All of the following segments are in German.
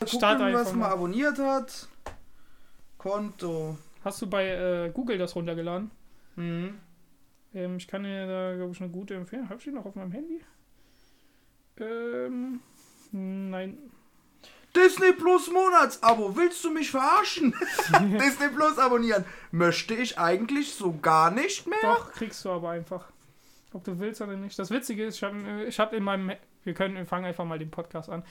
Gucken, was mal. abonniert hat. Konto. Hast du bei äh, Google das runtergeladen? Mhm. Ähm, ich kann dir da, glaube ich, eine gute empfehlen. Hab ich die noch auf meinem Handy? Ähm, nein. Disney Plus Monatsabo. Willst du mich verarschen? Disney Plus abonnieren. Möchte ich eigentlich so gar nicht mehr. Doch, kriegst du aber einfach. Ob du willst oder nicht. Das Witzige ist, ich habe ich hab in meinem. Wir können, wir fangen einfach mal den Podcast an.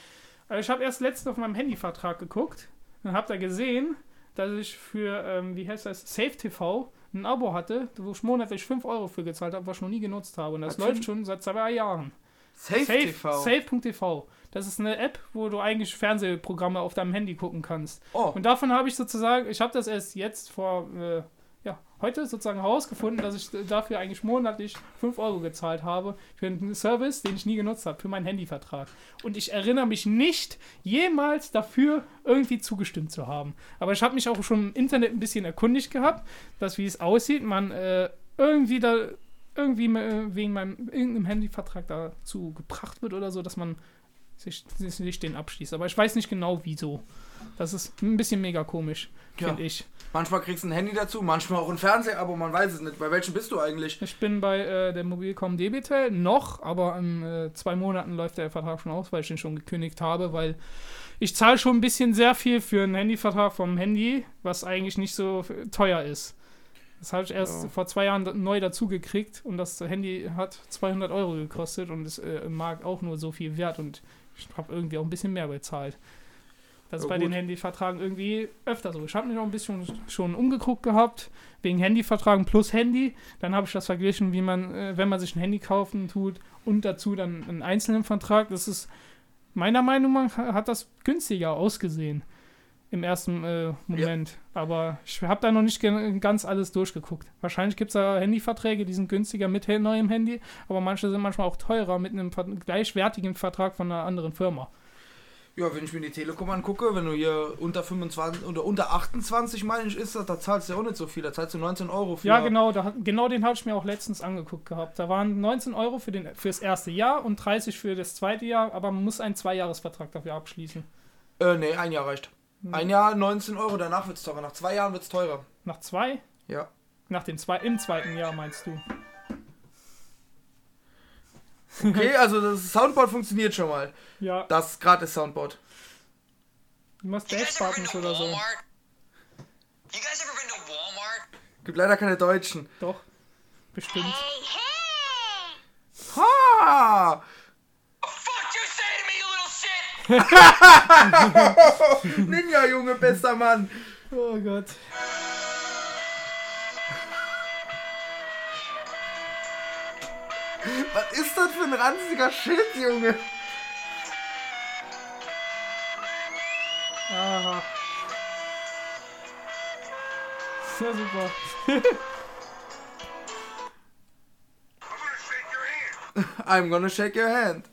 Äh, Ich habe erst letztens auf meinem Handyvertrag geguckt und habe da gesehen, dass ich für, ähm, wie heißt das, Safe TV ein Abo hatte, wo ich monatlich 5 Euro für gezahlt habe, was ich noch nie genutzt habe. Und das Was läuft schon seit zwei Jahren. Safe, TV. Safe.tv. Das ist eine App, wo du eigentlich Fernsehprogramme auf deinem Handy gucken kannst. Oh, Und davon habe ich sozusagen, ich habe das erst jetzt vor, äh, heute sozusagen herausgefunden, dass ich dafür eigentlich monatlich 5 Euro gezahlt habe für einen Service, den ich nie genutzt habe, für meinen Handyvertrag. Und ich erinnere mich nicht, jemals dafür irgendwie zugestimmt zu haben. Aber ich habe mich auch schon im Internet ein bisschen erkundigt gehabt, dass wie es aussieht, man äh, irgendwie da irgendwie wegen meinem irgendeinem Handyvertrag dazu gebracht wird oder so, dass man sich, sich den abschließt. Aber ich weiß nicht genau wieso. Das ist ein bisschen mega komisch, Ja. finde ich. Manchmal kriegst du ein Handy dazu, manchmal auch ein Fernsehabo, man weiß es nicht. Bei welchem bist du eigentlich? Ich bin bei äh, der Mobilcom Debitel noch, aber in äh, zwei Monaten läuft der Vertrag schon aus, weil ich den schon gekündigt habe, weil ich zahle schon ein bisschen sehr viel für einen Handyvertrag vom Handy, was eigentlich nicht so teuer ist. Das habe ich erst Ja. vor zwei Jahren neu dazu gekriegt und das Handy hat 200 Euro gekostet und ist äh, im Markt auch nur so viel wert und ich habe irgendwie auch ein bisschen mehr bezahlt. Das ist Ja, bei gut. den Handyvertragen irgendwie öfter so. Ich habe mich auch ein bisschen schon umgeguckt gehabt, wegen Handyvertragen plus Handy. Dann habe ich das verglichen, wie man, äh, wenn man sich ein Handy kaufen tut und dazu dann einen einzelnen Vertrag. Das ist, meiner Meinung nach, hat das günstiger ausgesehen im ersten äh, Moment. Aber ich habe da noch nicht ganz alles durchgeguckt. Wahrscheinlich gibt es da Handyverträge, die sind günstiger mit neuem Handy, aber manche sind manchmal auch teurer mit einem gleichwertigen Vertrag von einer anderen Firma. Ja, wenn ich mir die Telekom angucke, wenn du hier unter 25 oder unter 28 meine ich ist, das, da zahlst du ja auch nicht so viel. Da zahlst du 19 Euro für. Ja, genau, da, genau den habe ich mir auch letztens angeguckt gehabt. Da waren 19 Euro für den, fürs erste Jahr und 30 für das zweite Jahr, aber man muss einen Zweijahresvertrag dafür abschließen. Äh, nee, ein Jahr reicht. Hm. Ein Jahr 19 Euro, danach wird's teurer. Nach zwei Jahren wird's teurer. Nach zwei? Ja. Nach dem zwei, im zweiten Jahr meinst du? Okay, also das Soundboard funktioniert schon mal. Ja, Das gratis Soundboard. du machst to oder so. You guys ever been to Walmart? Gibt leider keine Deutschen. Doch, bestimmt. Ha! You little shit? Ninja, Junge, bester Mann. Oh Gott. Was ist das für ein ranziger Shit, Junge? Aha. Ja, super. I'm gonna shake your hand.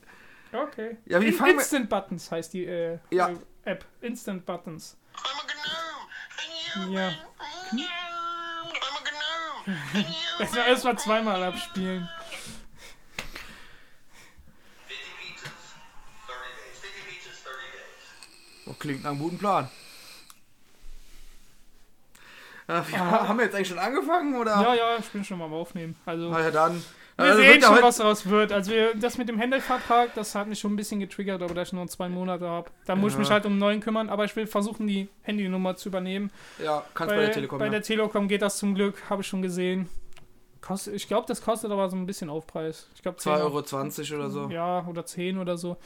Okay. Ja, wie In fangen Instant Buttons heißt die äh, Ja. äh, App. Instant Buttons. I'm a gnome. And you, Ja. I'm a gnome. And you, Das war erstmal zweimal abspielen. Klingt nach einem guten Plan. Äh, wir, Haben wir jetzt eigentlich schon angefangen, oder? Ja, ja, ich bin schon mal am Aufnehmen. Also, Na ja, dann. wir Also sehen ja schon, was daraus wird. Also, wir, das mit dem Handelvertrag, das hat mich schon ein bisschen getriggert, aber da ich nur zwei Monate habe. Da muss ich Ja. mich halt um einen neuen kümmern, aber ich will versuchen, die Handynummer zu übernehmen. Ja, kannst bei, der Telekom. bei ja. der Telekom geht das zum Glück, habe ich schon gesehen. Kost, ich glaube, das kostet aber so ein bisschen Aufpreis. Ich glaube 2,20 Euro oder so. Ja, Ja, oder 10 oder so.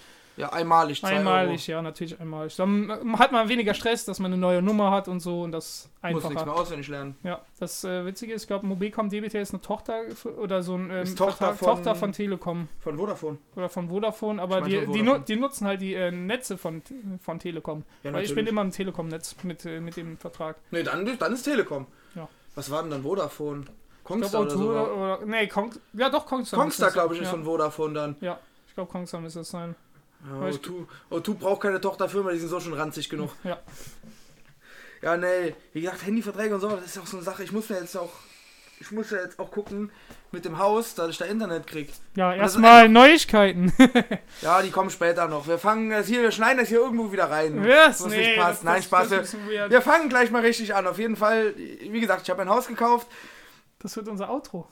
Einmalig. 2 Einmalig, ja, natürlich einmalig. Dann hat man weniger Stress, dass man eine neue Nummer hat und so und das Euro. Muss nichts einfacher. mehr auswendig lernen. Ja, das äh, Witzige ist, ich glaube, Mobilcom DBT ist eine Tochter oder so ein ähm, Tochter Vertrag- von- Tochter von Telekom Von Vodafone. oder von Vodafone, aber Ich mein die, von die, nu Vodafone. die nutzen halt die äh, Netze von, von Telekom. Ja, Weil ich bin immer im Telekom-Netz mit, äh, mit dem Vertrag. Nee, dann, dann ist Telekom. Ja. Was war denn dann Vodafone? Kongstar glaube, oder O2 so. oder, oder. Nee, Kong, ja doch, Kongstar. Kongstar, glaube ich, ist ja. von Vodafone dann. Ja, ich glaube, Kongstar müsste es sein. Ja, Weil ich- O2, O2 braucht keine Tochterfirma, die sind so schon ranzig genug. Ja. Ja, nee, wie gesagt, Handyverträge und so, das ist auch so eine Sache. Ich muss mir jetzt auch ich muss ja jetzt auch gucken mit dem Haus, dass ich da Internet krieg. Ja, erstmal Neuigkeiten. Ja, die kommen später noch. Wir fangen das hier, wir schneiden das hier irgendwo wieder rein. Was? Was Nee, nicht passt. das- Nein, das- Spaß. das wir fangen gleich mal richtig an. Auf jeden Fall, wie gesagt, ich habe ein Haus gekauft. Das wird unser Outro.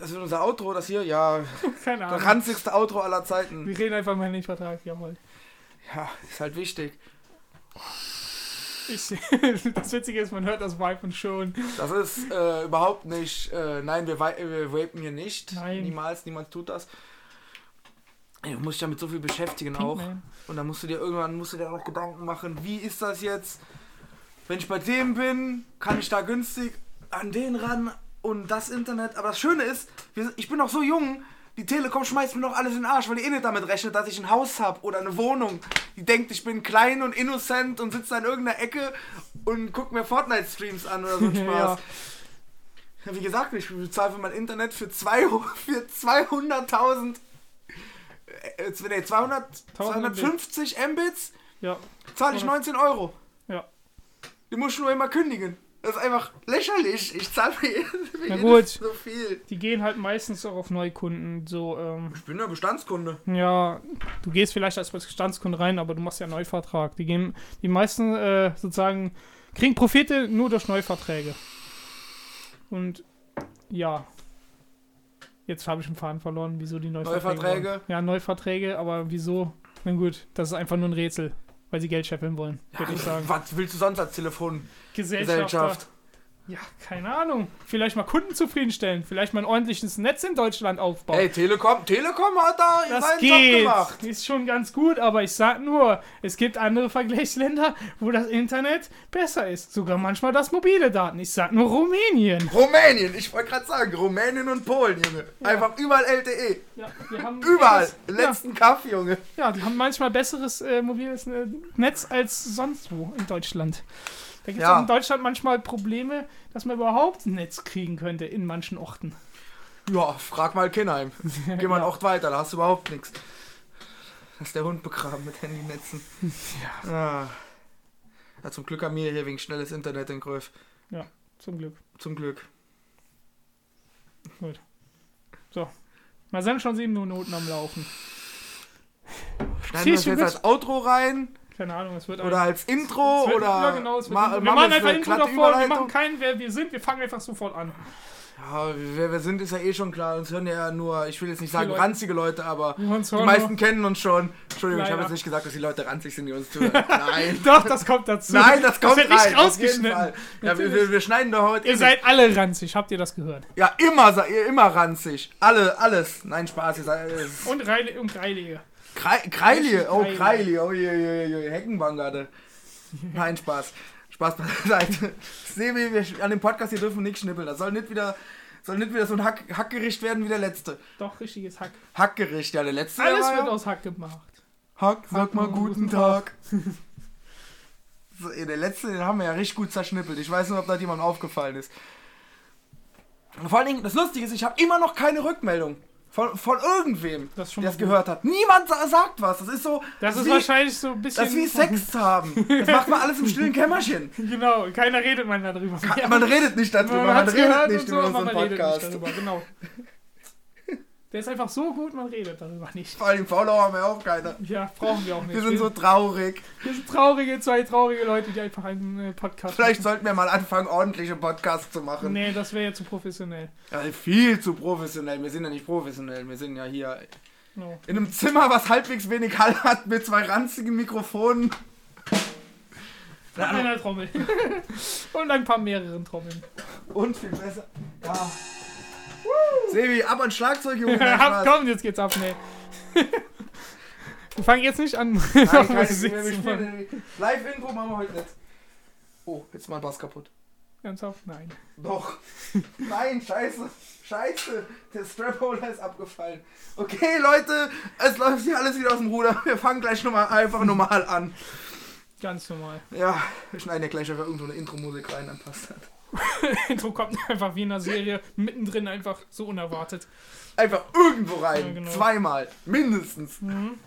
Das wird unser Outro, das hier, ja, Keine das Ahnung. ranzigste Outro aller Zeiten. Wir reden einfach mal nicht Vertrag, jawohl. Ja, ist halt wichtig. Ich, das Witzige ist, man hört das Vibe schon. Das ist äh, überhaupt nicht. Äh, nein, wir, wir vapen hier nicht. Nein. Niemals, niemand tut das. Ey, Du musst dich damit so viel beschäftigen auch. Pinkman. Und dann musst du dir irgendwann musst du dir auch Gedanken machen, wie ist das jetzt? Wenn ich bei dem bin, kann ich da günstig an den ran und das Internet. Aber das Schöne ist, wir, ich bin noch so jung, die Telekom schmeißt mir noch alles in den Arsch, weil die eh nicht damit rechnet, dass ich ein Haus habe oder eine Wohnung. Die denkt, ich bin klein und innocent und sitze da in irgendeiner Ecke und guck mir Fortnite-Streams an oder so ein Spaß. Ja, wie gesagt, ich bezahle für mein Internet für, zwei, für 200.000, äh, nee, 200, 250 Mbits, Ja, zahle ich 19 Euro. ja. Die muss ich nur immer kündigen. Das ist einfach lächerlich. Ich zahle jedes gut. so viel. Die gehen halt meistens auch auf Neukunden. So, ähm, Ich bin ja Bestandskunde. ja, du gehst vielleicht als Bestandskunde rein, aber du machst ja einen Neuvertrag. Die gehen, die meisten äh, sozusagen kriegen Profite nur durch Neuverträge. Und ja. Jetzt habe ich einen Faden verloren, wieso die Neuverträge. Neuverträge? wollen. Ja, Neuverträge, aber wieso? Na gut, das ist einfach nur ein Rätsel, weil sie Geld scheffeln wollen, würde ich sagen. Was willst du sonst als Telefongesellschaft? Ja, keine Ahnung. Vielleicht mal Kunden zufriedenstellen. Vielleicht mal ein ordentliches Netz in Deutschland aufbauen. Hey, Telekom, Telekom hat da das seinen Job geht. gemacht. Ist schon ganz gut, aber ich sag nur, es gibt andere Vergleichsländer, wo das Internet besser ist. Sogar manchmal das mobile Daten. Ich sag nur Rumänien. Rumänien, ich wollte gerade sagen, Rumänien und Polen, Junge. Einfach überall LTE. Ja, Überall. letzten Kaff, Junge. Ja, die haben manchmal besseres äh, mobiles äh, Netz als sonst wo in Deutschland. Da gibt es Ja. auch in Deutschland manchmal Probleme, dass man überhaupt ein Netz kriegen könnte in manchen Orten. Ja, frag mal Kinheim. Geh mal einen Ort weiter, da hast du überhaupt nichts. Da ist der Hund begraben mit Handynetzen. Ja. Ah. ja. Zum Glück haben wir hier wegen schnelles Internet in Gröf. Zum Glück. Zum Glück. Wir sind schon sieben Minuten am Laufen. Schneiden wir jetzt als Outro rein? Keine Ahnung, es wird Oder ein- als Intro? wird, oder ja, genau, es wird, ma- wir machen einfach Intro davor, wir machen keinen, wer wir sind, wir fangen einfach sofort an. Ja, wer wir sind, ist ja eh schon klar. Uns hören ja nur, ich will jetzt nicht sagen Leute. ranzige Leute, aber die meisten kennen uns schon. Entschuldigung, ich habe Leider. jetzt nicht gesagt, dass die Leute ranzig sind, die uns zuhören. Nein. Doch, das kommt dazu. Nein, das kommt wird rein. nicht rausgeschnitten. Ja, wir, wir, schneiden doch heute. Ihr seid alle ranzig, habt ihr das gehört? Ja, immer, ihr immer ranzig. Alle, alles. Nein, Spaß. Ihr seid, Und Reile und Reilige. Krei- Kreili, oh Kreili. Oh je, je, je, je. Heckenbangade. Nein, Spaß. Spaß beiseite. Sebi, wir, an dem Podcast hier dürfen nicht schnippeln. Das soll nicht wieder, soll nicht wieder so ein Hack, Hackgericht werden wie der letzte. Doch, richtiges Hack. Hackgericht, ja, der letzte Alles wird ja, aus Hack gemacht. Hack, sag Hack mal guten guten Tag. So, ey, der letzte, den haben wir ja richtig gut zerschnippelt. Ich weiß nicht, ob das jemandem aufgefallen ist. Und vor allen Dingen, das Lustige ist, ich habe immer noch keine Rückmeldung. Von, von irgendwem, Das der es gehört hat. Niemand sa sagt was. Das ist so. Das ist wie, wahrscheinlich so ein bisschen. Das ist wie Sex zu haben. Das macht man alles im stillen Kämmerchen. Genau, keiner redet mal darüber. Man redet nicht darüber, man man, redet nicht über so, unseren Podcast. darüber, genau. Der ist einfach so gut, man redet darüber nicht. Vor allem Follower haben wir auch keine. Ja, brauchen wir auch nicht. Wir sind so traurig. wir sind traurige, zwei traurige Leute, die einfach einen äh, Podcast Vielleicht sollten wir mal anfangen, ordentliche Podcasts zu machen. Nee, das wäre ja zu professionell. Ja, viel zu professionell. Wir sind ja nicht professionell. Wir sind ja hier No. in einem Zimmer, was halbwegs wenig Hall hat, mit zwei ranzigen Mikrofonen. Und einer Trommel. Und ein paar mehreren Trommeln. Und viel besser. Ja. Sebi, ab an Schlagzeug, Junge. Komm, jetzt geht's ab, nee. Wir fangen jetzt nicht an. Nein, keine, Musik zu spielen- Live-Info machen wir heute nicht. Oh, jetzt ist mein Bass kaputt. Ernsthaft? Nein. Doch. Nein, scheiße. Scheiße. Der Strap-Holder ist abgefallen. Okay, Leute, es läuft hier alles wieder aus dem Ruder. Wir fangen gleich nochmal einfach normal an. Ganz normal. Ja, wir schneiden ja gleich einfach irgendwo eine Intro-Musik rein, dann passt das. Intro kommt einfach wie in einer Serie mittendrin einfach so unerwartet. Einfach irgendwo rein. Ja, genau. Zweimal. Mindestens. Mhm.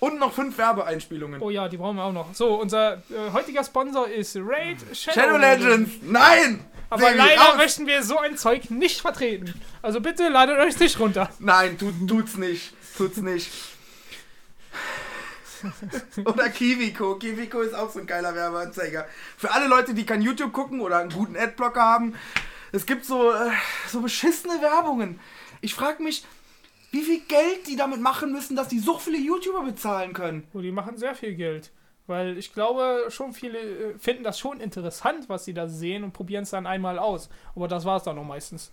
Und noch fünf Werbeeinspielungen. Oh ja, die brauchen wir auch noch. So, unser äh, heutiger Sponsor ist Raid Shadow, Shadow Legends. Nein! Aber Sebi, leider raus. möchten wir so ein Zeug nicht vertreten. Also bitte ladet euch nicht runter. Nein, tut, tut's nicht. Tut's nicht. oder Kiwiko. Kiwiko ist auch so ein geiler Werbeanzeiger. Für alle Leute, die kein YouTube gucken oder einen guten Adblocker haben, es gibt so, äh, so beschissene Werbungen. Ich frage mich, wie viel Geld die damit machen müssen, dass die so viele YouTuber bezahlen können. Oh, die machen sehr viel Geld. Weil ich glaube, schon viele äh, finden das schon interessant, was sie da sehen und probieren es dann einmal aus. Aber das war es dann auch meistens.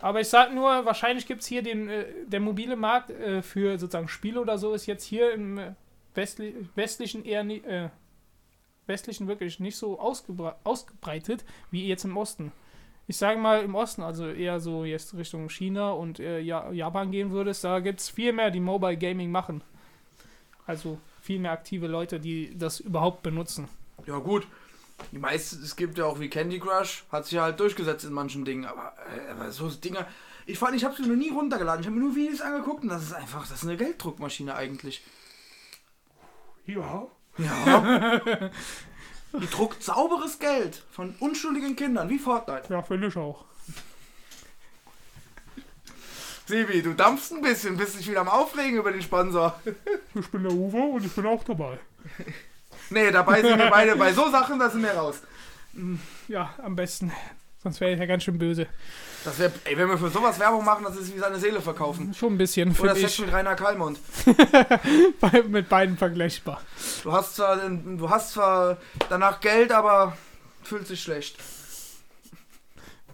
Aber ich sag nur, wahrscheinlich gibt es hier den, äh, der mobile Markt für sozusagen Spiele oder so ist jetzt hier im äh, westli westlichen eher äh, westlichen wirklich nicht so ausgebra ausgebreitet wie jetzt im Osten. Ich sage mal im Osten, also eher so jetzt Richtung China und äh, ja, Japan gehen würdest, da gibt es viel mehr, die Mobile Gaming machen. Also viel mehr aktive Leute, die das überhaupt benutzen. Ja gut, die meisten, es gibt ja auch wie Candy Crush, hat sich ja halt durchgesetzt in manchen Dingen, aber, äh, aber so Dinger, ich fand, ich habe sie noch nie runtergeladen, ich habe mir nur Videos angeguckt und das ist einfach, das ist eine Gelddruckmaschine eigentlich. Ja. Ja. die druckt sauberes Geld von unschuldigen Kindern, wie Fortnite. Ja, finde ich auch. Sebi, du dampfst ein bisschen, bist dich wieder am Aufregen über den Sponsor. Ich bin der Uwe und ich bin auch dabei. Nee, dabei sind wir beide bei so Sachen, da sind wir raus. Ja, am besten. Sonst wäre ich ja ganz schön böse. Das wär, ey, wenn wir für sowas Werbung machen, das ist wie seine Seele verkaufen. Schon ein bisschen, Oder Sex ich. mit Rainer Kallmund. Bei, mit beiden vergleichbar. Du hast zwar, du hast zwar danach Geld, aber fühlt sich schlecht.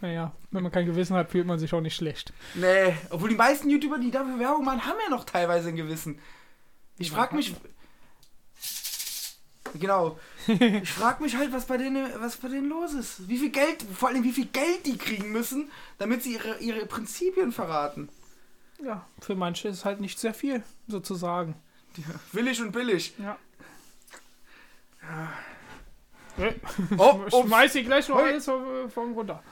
Naja, wenn man kein Gewissen hat, fühlt man sich auch nicht schlecht. Nee, obwohl die meisten YouTuber, die dafür Werbung machen, haben ja noch teilweise ein Gewissen. Ich frag mich. Genau. Ich frag mich halt, was bei denen, was bei denen los ist. Wie viel Geld, vor allem wie viel Geld die kriegen müssen, damit sie ihre, ihre Prinzipien verraten. Ja, für manche ist halt nicht sehr viel, sozusagen. Willig und billig. Ja. Oh, Ich oh schmeiß hier gleich noch alles von, runter.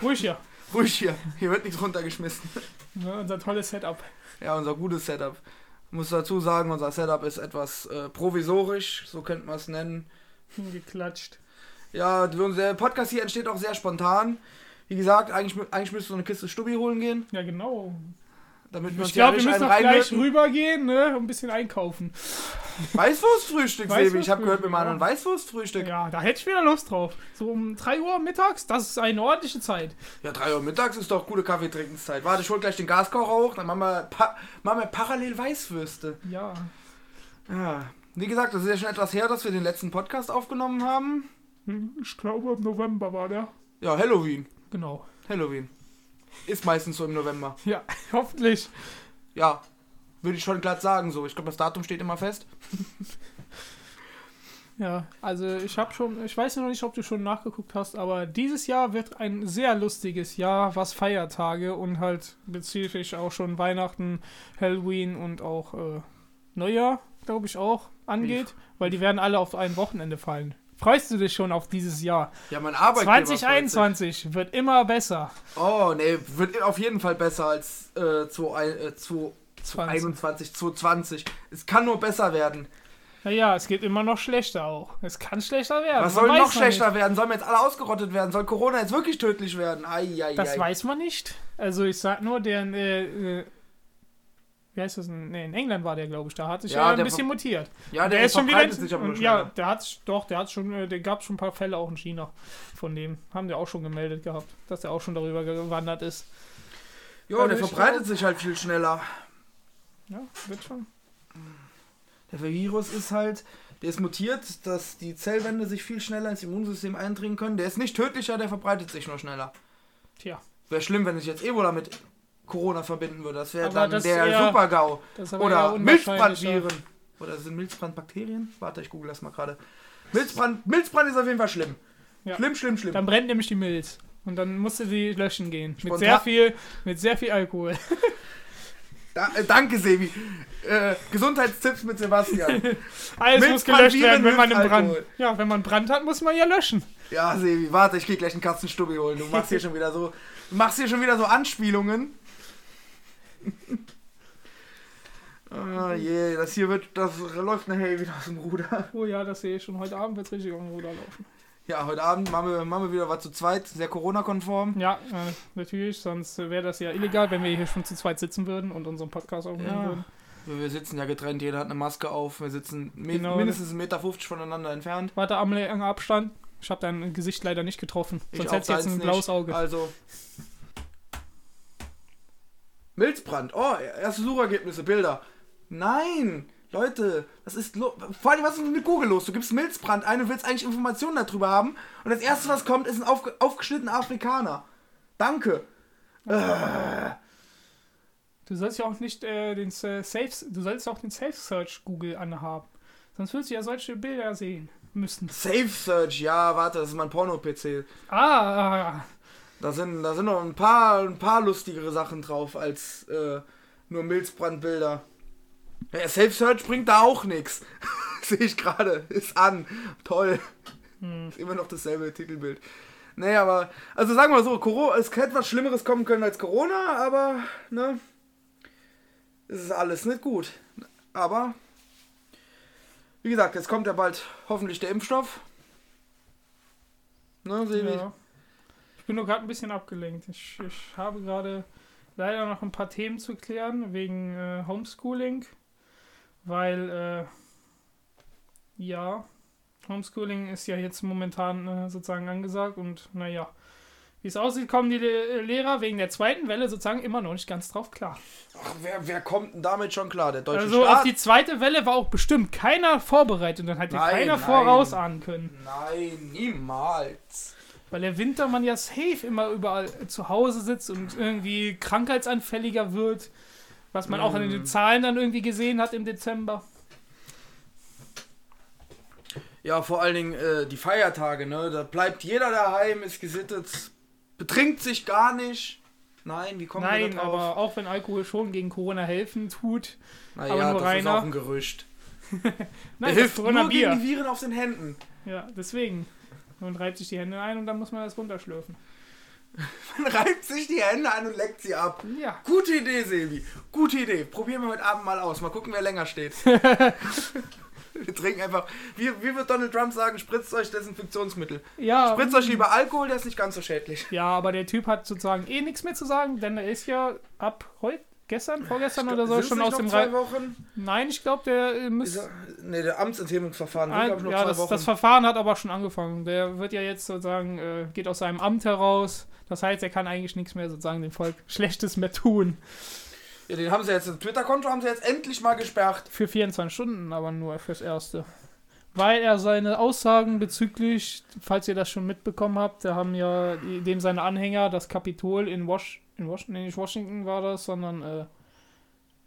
Ruhig hier. ruhig hier. Hier wird nichts runtergeschmissen. Ne, unser tolles Setup. Ja, unser gutes Setup. Ich muss dazu sagen, unser Setup ist etwas äh, provisorisch, so könnte man es nennen. Geklatscht. Ja, der Podcast hier entsteht auch sehr spontan. Wie gesagt, eigentlich, eigentlich müsste so eine Kiste Stubbi holen gehen, Ja, genau. damit wir Ich glaube, wir müssen noch gleich rübergehen, ne? Und ein bisschen einkaufen. Weißwurstfrühstück, Sebi. Ich habe gehört, wir machen ein ja. Weißwurstfrühstück. Ja. Ja, da hätte ich wieder Lust drauf. So um 3 Uhr mittags, das ist eine ordentliche Zeit. 3 Uhr mittags ist doch gute Kaffeetrinkenszeit. Warte, ich hol gleich den Gaskocher hoch, dann machen wir, pa machen wir parallel Weißwürste. Ja. Ja. Wie gesagt, das ist ja schon etwas her, dass wir den letzten Podcast aufgenommen haben. Ich glaube, im November war der. Ja, Halloween. Genau. Halloween. Ist meistens so im November. Ja, hoffentlich. Ja, würde ich schon glatt sagen so. Ich glaube, das Datum steht immer fest. Ja, also ich habe schon, ich weiß noch nicht, ob du schon nachgeguckt hast, aber dieses Jahr wird ein sehr lustiges Jahr, was Feiertage und halt spezifisch auch schon Weihnachten, Halloween und auch äh, Neujahr, glaube ich auch, angeht, weil die werden alle auf ein Wochenende fallen. Freust du dich schon auf dieses Jahr? Ja, mein Arbeitgeber. freut sich. 2021 wird immer besser. Oh, nee, wird auf jeden Fall besser als äh, 2, äh, 2, 21, 220. Es kann nur besser werden. Naja, es geht immer noch schlechter auch. Es kann schlechter werden. Was soll noch schlechter werden? Sollen wir jetzt alle ausgerottet werden? Soll Corona jetzt wirklich tödlich werden? Ai, ai, Nicht. Das ai. weiß man nicht. Also ich sag nur, der, äh, äh, wie heißt das? Nee, in England war der, glaube ich. Da hat sich Ja, ja, ein bisschen mutiert. Ja, der, der, ist schon wieder. sich aber und, ja, der hat doch, der hat schon, äh, der gab schon ein paar Fälle auch in China. Von dem haben wir auch schon gemeldet gehabt, dass der auch schon darüber gewandert ist. Ja, der verbreitet sich halt viel schneller. Ja, wird schon. Der Virus ist halt, der ist mutiert, dass die Zellwände sich viel schneller ins Immunsystem eindringen können. Der ist nicht tödlicher, der verbreitet sich nur schneller. Tja, Wäre schlimm, wenn ich jetzt Ebola mit Corona verbinden würde. Das wäre dann das der eher- Super-GAU. Oder. Milzbrandviren. Oder sind Milzbrandbakterien? Warte, ich google das mal gerade. Milzbrand, Milzbrand ist auf jeden Fall schlimm. Ja. Schlimm, schlimm, schlimm. Dann brennt nämlich die Milz. Und dann musst du die löschen gehen. Mit sehr viel, mit sehr viel Alkohol. Da, äh, danke, Sebi. Äh, Gesundheitstipps mit Sebastian. Alles muss gelöscht werden, wenn man einen Brand. Ja, wenn man Brand hat, muss man ja löschen. ja, Sebi, warte, ich geh gleich einen Katzenstubbi holen. Du machst hier schon wieder so, machst hier schon wieder so Anspielungen. Ah je, das hier wird, das läuft nachher wieder aus dem Ruder. Oh ja, das sehe ich schon. Heute Abend wird es richtig auf dem Ruder laufen. Ja, heute Abend machen wir, machen wir wieder was zu zweit, sehr Corona-konform. Ja, äh, natürlich, sonst wäre das ja illegal, wenn wir hier schon zu zweit sitzen würden und unseren Podcast aufnehmen Ja. würden. Wir sitzen ja getrennt, jeder hat eine Maske auf, wir sitzen Genau. mindestens 1,50 Meter voneinander entfernt. Warte, am langen Abstand. Ich habe dein Gesicht leider nicht getroffen. Ich Sonst hättest du jetzt ein nicht. blaues Auge. Also. Milzbrand. Oh, erste Suchergebnisse, Bilder. Nein! Leute, was ist los? Vor allem, was ist mit Google los? Du gibst Milzbrand ein und willst eigentlich Informationen darüber haben. Und das erste, was kommt, ist ein aufge aufgeschnittener Afrikaner. Danke. Du sollst ja auch nicht äh, den äh, Safe, du sollst auch den Safe Search Google anhaben. Sonst würdest du ja solche Bilder sehen müssen. Safe Search, ja, warte, das ist mein Porno-PC. Ah, Da sind, da sind noch ein paar, ein paar lustigere Sachen drauf als äh, nur Milzbrandbilder. Ja, Safe Search bringt da auch nichts. Sehe ich gerade. Ist an. Toll. Ist immer noch dasselbe Titelbild. Nee, aber, also sagen wir so, Corona, es hätte was Schlimmeres kommen können als Corona, aber, ne, es ist alles nicht gut. Aber, wie gesagt, jetzt kommt ja bald hoffentlich der Impfstoff. Ne, Sebi? ja. Ich bin nur gerade ein bisschen abgelenkt. Ich, ich habe gerade leider noch ein paar Themen zu klären wegen äh, Homeschooling, weil äh, ja, Homeschooling ist ja jetzt momentan äh, sozusagen angesagt und naja, wie es aussieht, kommen die Le Lehrer wegen der zweiten Welle sozusagen immer noch nicht ganz drauf klar. Ach, wer, wer kommt denn damit schon klar? Der deutsche Also Staat? auf die zweite Welle war auch bestimmt keiner vorbereitet und dann hätte Nein, keiner nein. vorausahnen können. Nein, niemals. Weil der Wintermann ja safe immer überall zu Hause sitzt und irgendwie krankheitsanfälliger wird. Was man auch in Mm. den Zahlen dann irgendwie gesehen hat im Dezember. Ja, vor allen Dingen äh, die Feiertage, ne? Da bleibt jeder daheim, ist gesittet, betrinkt sich gar nicht. Nein, wie kommen wir Nein, da drauf? aber auch wenn Alkohol schon gegen Corona helfen tut. naja, aber nur das ist Rainer. auch ein Gerücht. Nein, hilft nur Corona-Bier. gegen die Viren auf den Händen. Ja, deswegen. Man reibt sich die Hände ein und dann muss man das runterschlürfen. Man reibt sich die Hände an und leckt sie ab. Ja. Gute Idee, Sebi. Gute Idee. Probieren wir heute Abend mal aus. Mal gucken, wer länger steht. wir trinken einfach, wie, wie wird Donald Trump sagen, spritzt euch Desinfektionsmittel. Ja, Spritzt euch lieber Alkohol, der ist nicht ganz so schädlich. ja, aber der Typ hat sozusagen eh nichts mehr zu sagen, denn er ist ja ab heute, gestern, vorgestern oder so schon aus dem zwei Wochen? Nein, ich glaube, der äh, müsste. nee, der Amtsenthebungsverfahren sind, Ah, glaube ich, noch ja, zwei das, Wochen. das Verfahren hat aber schon angefangen. Der wird ja jetzt sozusagen, äh, geht aus seinem Amt heraus. Das heißt, er kann eigentlich nichts mehr sozusagen dem Volk Schlechtes mehr tun. ja, den haben sie jetzt, das Twitter-Konto haben sie jetzt endlich mal gesperrt. Für 24 Stunden, aber nur fürs Erste. Weil er seine Aussagen bezüglich, falls ihr das schon mitbekommen habt, da haben ja dem seine Anhänger das Kapitol in, Wash, in Washington, nee, nicht Washington war das, sondern äh,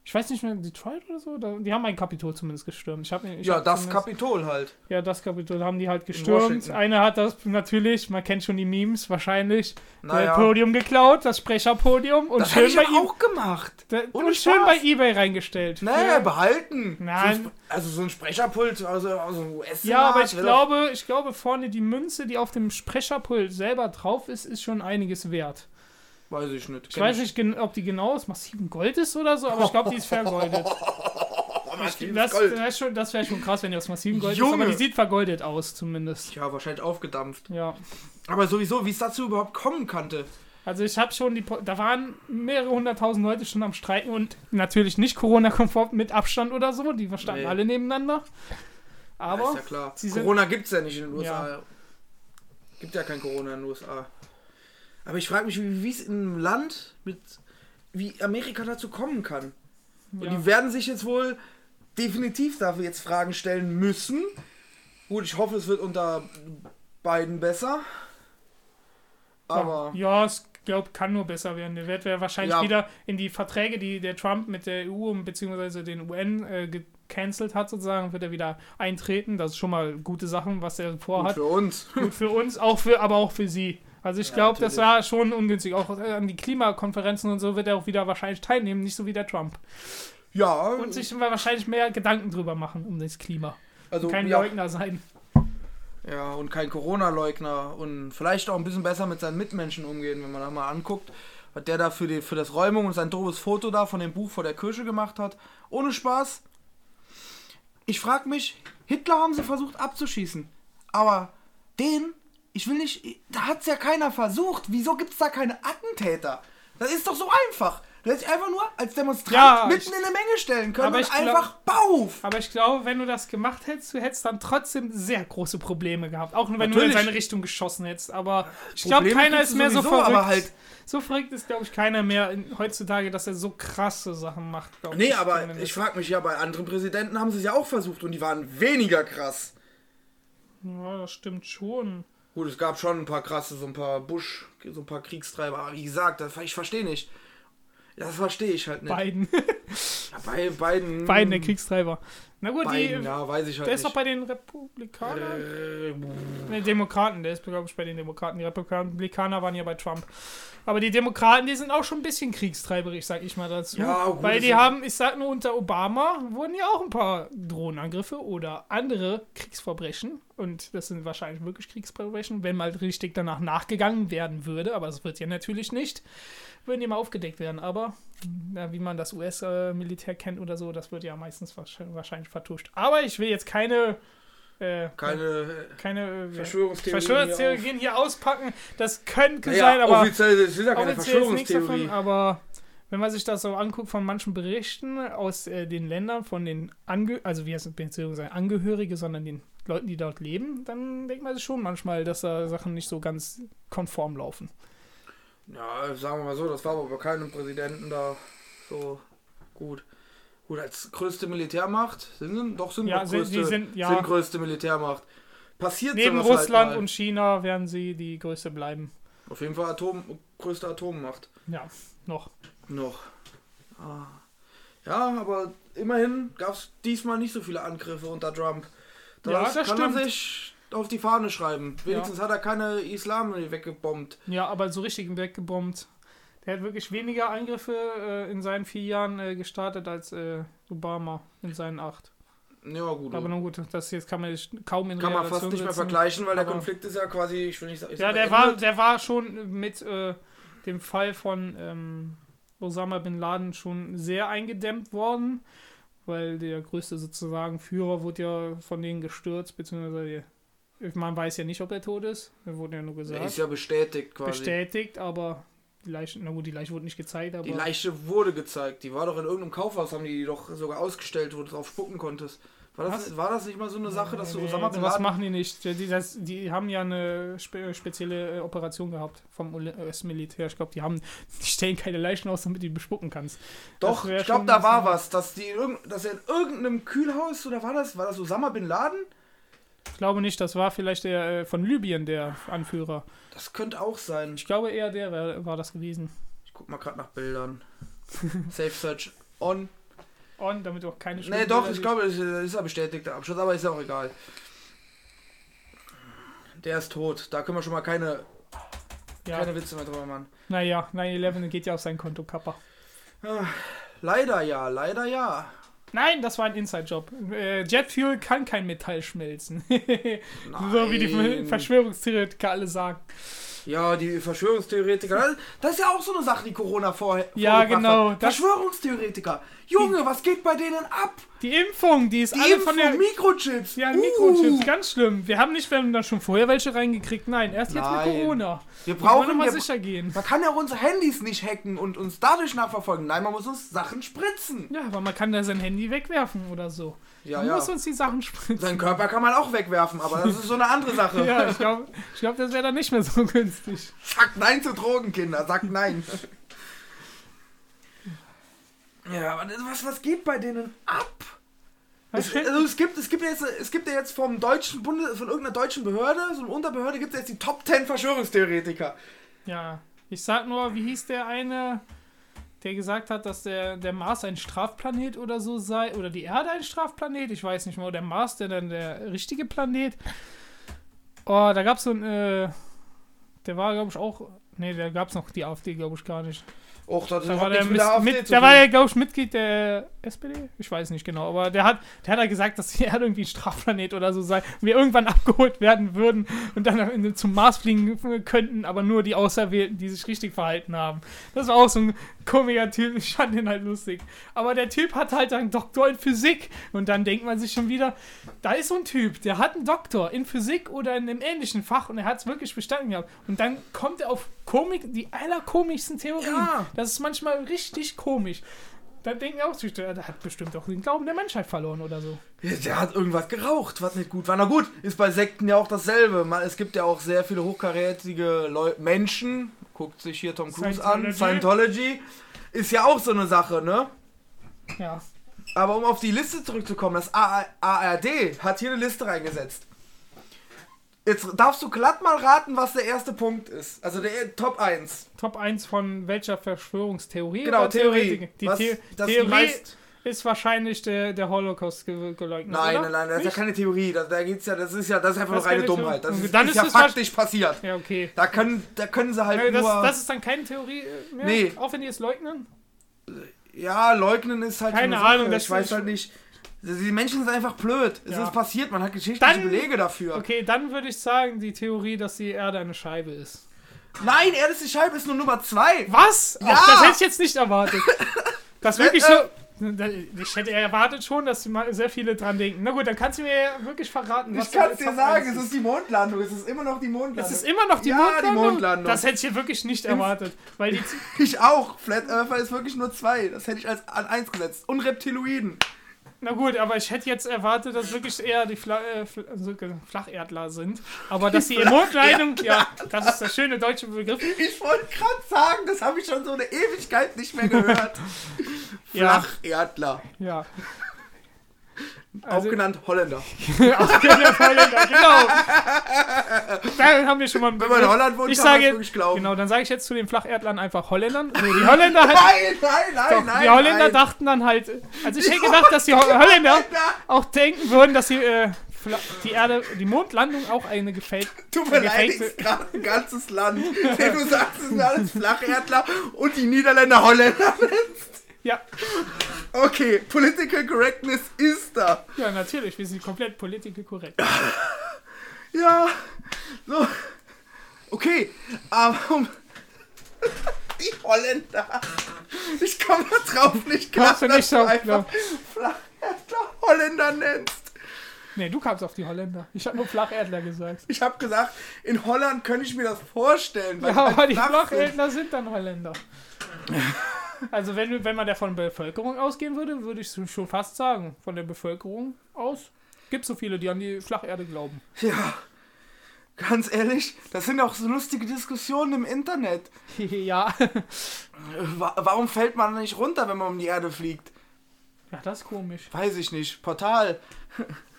ich weiß nicht mehr, Detroit oder so? Da, die haben ein Kapitol zumindest gestürmt. Ich hab, ich ja, hab das Kapitol halt. Ja, das Kapitol haben die halt gestürmt. Einer hat das natürlich, man kennt schon die Memes wahrscheinlich, das Naja, Podium geklaut, das Sprecherpodium und das schön, ich bei, I- auch gemacht. da, und schön Spaß. bei Ebay reingestellt. Naja, behalten. Nein. So ein Spre- also so ein Sprecherpult, also, also ein us ja, aber ich glaube, ich glaube, vorne die Münze, die auf dem Sprecherpult selber drauf ist, ist schon einiges wert. Weiß ich nicht. Ich weiß nicht, ob die genau aus massivem Gold ist oder so, aber ich glaube, die ist vergoldet. Oh, Das, das ist schon- das wäre schon krass, wenn die aus massivem Gold ist, Junge. aber die sieht vergoldet aus zumindest. ja, wahrscheinlich aufgedampft. Ja. Aber sowieso, wie es dazu überhaupt kommen konnte. Also ich habe schon die, da waren mehrere hunderttausend Leute schon am Streiken und natürlich nicht Corona-konform mit Abstand oder so, die standen Nee. alle nebeneinander. Aber ist ja klar. Corona gibt es ja nicht in den USA. Ja. Gibt ja kein Corona in den USA. Aber ich frage mich, wie es in einem Land mit wie Amerika dazu kommen kann. Und ja, die werden sich jetzt wohl definitiv dafür jetzt Fragen stellen müssen. Gut, ich hoffe, es wird unter beiden besser. Aber ja, ich glaube, kann nur besser werden. Der wird ja wahrscheinlich Ja. wieder in die Verträge, die der Trump mit der EU und beziehungsweise den UN äh, gecancelt hat, sozusagen, wird er wieder eintreten. Das ist schon mal gute Sachen, was er gut vorhat. für uns. Gut für uns, auch für, aber auch für sie. Also ich Ja, glaube, das war schon ungünstig. Auch äh, an die Klimakonferenzen und so wird er auch wieder wahrscheinlich teilnehmen, nicht so wie der Trump. Ja, Und sich wahrscheinlich mehr Gedanken drüber machen um das Klima. also Kein ja, Leugner sein. ja, und kein Corona-Leugner und vielleicht auch ein bisschen besser mit seinen Mitmenschen umgehen, wenn man da mal anguckt, was der da für, die, für das Räumung und sein doofes Foto da von dem Buch vor der Kirche gemacht hat. Ohne Spaß. Ich frage mich, Hitler haben sie versucht abzuschießen, aber den Ich will nicht. Da hat's ja keiner versucht. Wieso gibt's da keine Attentäter? Das ist doch so einfach. Du hättest dich einfach nur als Demonstrant Ja, mitten ich- in eine Menge stellen können Aber und ich glaub- einfach Bauf! Aber ich glaube, wenn du das gemacht hättest, du hättest dann trotzdem sehr große Probleme gehabt. Auch wenn du in Natürlich. seine Richtung geschossen hättest. Aber ich glaube, keiner ist mehr so sowieso, verrückt. aber halt- so verrückt ist, glaube ich, keiner mehr in, heutzutage, dass er so krasse Sachen macht. glaub Nee, ich aber ich frage mich ja, bei anderen Präsidenten haben sie es ja auch versucht und die waren weniger krass. Ja, das stimmt schon. Gut, es gab schon ein paar krasse, so ein paar Bush, so ein paar Kriegstreiber, aber wie gesagt, das, ich verstehe nicht. Das verstehe ich halt nicht. Biden. Ja, bei beiden. Biden, der Kriegstreiber. Na gut, Biden, die, ja, weiß ich halt der ist doch bei den Republikanern. Äh, Nee, Demokraten, der ist, glaube ich, bei den Demokraten. Die Republikaner waren ja bei Trump. Aber die Demokraten, die sind auch schon ein bisschen kriegstreiberisch, sag ich mal dazu. Ja, gut, Weil die haben, ich sag nur, unter Obama wurden ja auch ein paar Drohnenangriffe oder andere Kriegsverbrechen. Und das sind wahrscheinlich wirklich Kriegsverbrechen, wenn mal richtig danach nachgegangen werden würde. Aber das wird ja natürlich nicht. Würden die mal aufgedeckt werden. Aber ja, wie man das US-Militär kennt oder so, das wird ja meistens wahrscheinlich vertuscht. Aber ich will jetzt keine. Äh, keine äh, keine äh, Verschwörungstheorien. Verschwörungstheorien hier auspacken. Das könnte Naja, sein, aber offiziell das ist ja keine nichts davon. Verschwörungstheorie. Aber wenn man sich das so anguckt von manchen Berichten aus äh, den Ländern, von den Ange also wie heißt beziehungsweise Angehörige, sondern den Leuten, die dort leben, dann denkt man sich schon manchmal, dass da Sachen nicht so ganz konform laufen. Ja, sagen wir mal so, das war aber bei keinem Präsidenten da so gut. Gut, als größte Militärmacht sind sie doch sind Ja, sie- größte, die sind- ja. sind größte Militärmacht. Passiert Neben sowas Russland halt und China werden sie die größte bleiben. auf jeden Fall Atom größte Atommacht. Ja, noch. Noch. Ah. Ja, aber immerhin gab es diesmal nicht so viele Angriffe unter Trump. Das, Ja, das kann stimmt. er sich auf die Fahne schreiben. Wenigstens hat er keine Islam weggebombt. Ja, aber so richtig weggebombt. Der hat wirklich weniger Angriffe äh, in seinen vier Jahren äh, gestartet als äh, Obama in seinen acht. Ja, gut. Aber nun gut, das jetzt kann man kaum in kann man Relation fast nicht mehr vergleichen, weil der Konflikt ist ja quasi, ich will nicht sagen, Ja, der war, der war schon mit äh, dem Fall von ähm, Osama Bin Laden schon sehr eingedämmt worden, weil der größte sozusagen Führer wurde ja von denen gestürzt, beziehungsweise man weiß ja nicht, ob er tot ist. Er wurde ja nur gesagt. ist ja bestätigt quasi. bestätigt, aber die Leiche, na gut, die Leiche wurde nicht gezeigt, aber Die Leiche wurde gezeigt. Die war doch in irgendeinem Kaufhaus, haben die die doch sogar ausgestellt, wo du drauf spucken konntest. War das, war das nicht mal so eine Sache, dass du Nee, Osama Bin Laden... machen die nicht. Die, das, die haben ja eine spe spezielle äh, Operation gehabt vom US-Militär. Ich glaube, die haben, die stellen keine Leichen aus, damit du die bespucken kannst. Doch, Das ich glaube, da war was, dass die dass er in irgendeinem Kühlhaus, oder war das, war das Osama Bin Laden? Ich glaube nicht, das war vielleicht der äh, von Libyen, der Anführer. Das könnte auch sein. Ich glaube eher der wär, war das gewesen. Ich guck mal gerade nach Bildern. Safe Search on. Und damit du auch keine Nee, schlimmen doch, Bilder ich glaube, das ist ja bestätigter Abschluss, aber ist ja auch egal. Der ist tot. Da können wir schon mal keine. Ja, keine Witze mehr drüber machen. naja, 9-11 geht ja auf sein Konto, Kappa. Leider ja, leider ja. Nein, das war ein Inside-Job. Äh, Jetfuel kann kein Metall schmelzen. so wie die. Verschwörungstheoretiker alle sagen. Ja, die Verschwörungstheoretiker. Das, ist ja auch so eine Sache, die Corona vorher. Ja, genau, Hat. Verschwörungstheoretiker. Junge, was geht bei denen ab? Die Impfung, die ist Die alle Impfung, von der. Mikrochips. Ja, Uh. Mikrochips, ganz schlimm. Wir haben nicht, wir haben da schon vorher welche reingekriegt. Nein, erst jetzt Nein. mit Corona. Wir brauchen mal wir, sicher gehen. Man kann ja unsere Handys nicht hacken und uns dadurch nachverfolgen. Nein, man muss uns Sachen spritzen. Ja, aber man kann da sein Handy wegwerfen oder so. Ja, man ja. muss uns die Sachen spritzen. Seinen Körper kann man auch wegwerfen, aber das ist so eine andere Sache. Ja, ich glaube, ich glaub, das wäre dann nicht mehr so günstig. Sagt nein zu Drogen, Kinder. Sagt nein. Ja, aber was, was geht bei denen ab? Es, also es gibt, es gibt ja jetzt, es gibt ja jetzt vom deutschen Bundes, von irgendeiner deutschen Behörde, so einer Unterbehörde, gibt es jetzt die Top 10 Verschwörungstheoretiker. Ja, ich sag nur, wie hieß der eine, der gesagt hat, dass der, der Mars ein Strafplanet oder so sei, oder die Erde ein Strafplanet, ich weiß nicht mehr, oder der Mars, der dann der richtige Planet. Oh, da gab's so ein, äh, der war, glaube ich, auch, nee, da gab's noch die AfD, glaube ich, gar nicht. Och, das Da war der, mit der mit, da war der, glaube ich, Mitglied der SPD. Ich weiß nicht genau, aber der hat, der hat ja gesagt, dass die Erde irgendwie ein Strafplanet oder so sei und wir irgendwann abgeholt werden würden und dann zum Mars fliegen könnten, aber nur die Auserwählten, die sich richtig verhalten haben. Das war auch so ein komischer Typ. Ich fand den halt lustig. Aber der Typ hat halt einen Doktor in Physik und dann denkt man sich schon wieder, da ist so ein Typ, der hat einen Doktor in Physik oder in einem ähnlichen Fach und er hat es wirklich bestanden gehabt. Und dann kommt er auf Komik, die allerkomischsten Theorien. Ja. Das ist manchmal richtig komisch. Da denken auch sich, der hat bestimmt auch den Glauben der Menschheit verloren oder so. Ja, Der hat irgendwas geraucht, was nicht gut war. Na gut, ist bei Sekten ja auch dasselbe. Es gibt ja auch sehr viele hochkarätige Leu Menschen. Guckt sich hier Tom Cruise an. Scientology. Ist ja auch so eine Sache, ne? Ja. Aber um auf die Liste zurückzukommen, das ARD hat hier eine Liste reingesetzt. Jetzt darfst du glatt mal raten, was der erste Punkt ist. Also der Top 1. Top 1 von welcher Verschwörungstheorie? Genau, Theorie. Die Was- The Theorie ist wahrscheinlich der, der Holocaust ge geleugnet. Nein, nein, nein, das ist ja keine Theorie. Da, da geht's ja, das ist ja, das ist einfach Das nur reine Dummheit. Das ist, Dann ist ist ja faktisch passiert. Ja, okay. Da können, da können sie halt Ja, das, nur. das ist dann keine Theorie äh, mehr? Nee. Auch wenn die es leugnen? ja, leugnen ist halt Keine eine Sache. Ahnung, das Ich weiß halt nicht. Die Menschen sind einfach blöd. Es Ja. ist passiert, man hat geschichtliche Dann- Belege dafür. Okay, dann würde ich sagen, die Theorie, dass die Erde eine Scheibe ist. Nein, Erde ist die Scheibe, ist nur Nummer 2. Was? Ja! Ach, das hätte ich jetzt nicht erwartet. Das wirklich so. Äh, Ich hätte erwartet schon, dass sehr viele dran denken. Na gut, dann kannst du mir wirklich verraten, Ich kann es dir sagen, eins es ist die Mondlandung. Es ist immer noch die Es Mondlandung. ist immer noch die, Ja, Mondlandung? die Mondlandung. Das hätte ich hier wirklich nicht erwartet. Weil die, Ich auch. Flat Earther ist wirklich nur 2. Das hätte ich als an 1 gesetzt. Und Reptiloiden. Na gut, aber ich hätte jetzt erwartet, dass wirklich eher die Fla äh, Fl also Flacherdler sind. Aber dass die Mondlandung, ja, das ist der schöne deutsche Begriff. Ich wollte gerade sagen, das habe ich schon so eine Ewigkeit nicht mehr gehört. Ja. Flacherdler. Ja. auch Also, genannt Holländer. Ausgerechnet Holländer, genau. Da haben wir schon mal Wenn man in Holland wohnt, Ich kann sage, wirklich glauben. genau, dann sage ich jetzt zu den Flacherdlern einfach Holländern. Nee, die Holländer halt, Nein, nein, nein, doch, nein. die Holländer nein. dachten dann halt, also ich hätte gedacht, dass die Ho- Holländer auch denken würden, dass die, äh, die Erde, die Mondlandung auch eine gefällt, gefakte- ist gerade ein ganzes Land. Denn du sagst, es sind alles Flacherdler und die Niederländer Holländer nennst. Ja, Okay, Political Correctness ist da. ja, natürlich, wir sind komplett politisch korrekt. Ja, so. Okay, aber um. Die Holländer. Ich komme da drauf nicht klar, Kommst du nicht dass du drauf einfach. Flacherdler Holländer nennst. Nee, du kamst auf die Holländer. Ich habe nur Flacherdler gesagt. Ich habe gesagt, in Holland könnte ich mir das vorstellen. Weil Ja, die aber halt die flach sind. Flacherdler sind dann Holländer. Also wenn, wenn man da von Bevölkerung ausgehen würde, würde ich schon fast sagen, von der Bevölkerung aus gibt es so viele, die an die Flacherde glauben. Ja, ganz ehrlich, das sind auch so lustige Diskussionen im Internet. ja. Wa- Warum fällt man nicht runter, wenn man um die Erde fliegt? Ja, das ist komisch. Weiß ich nicht. Portal.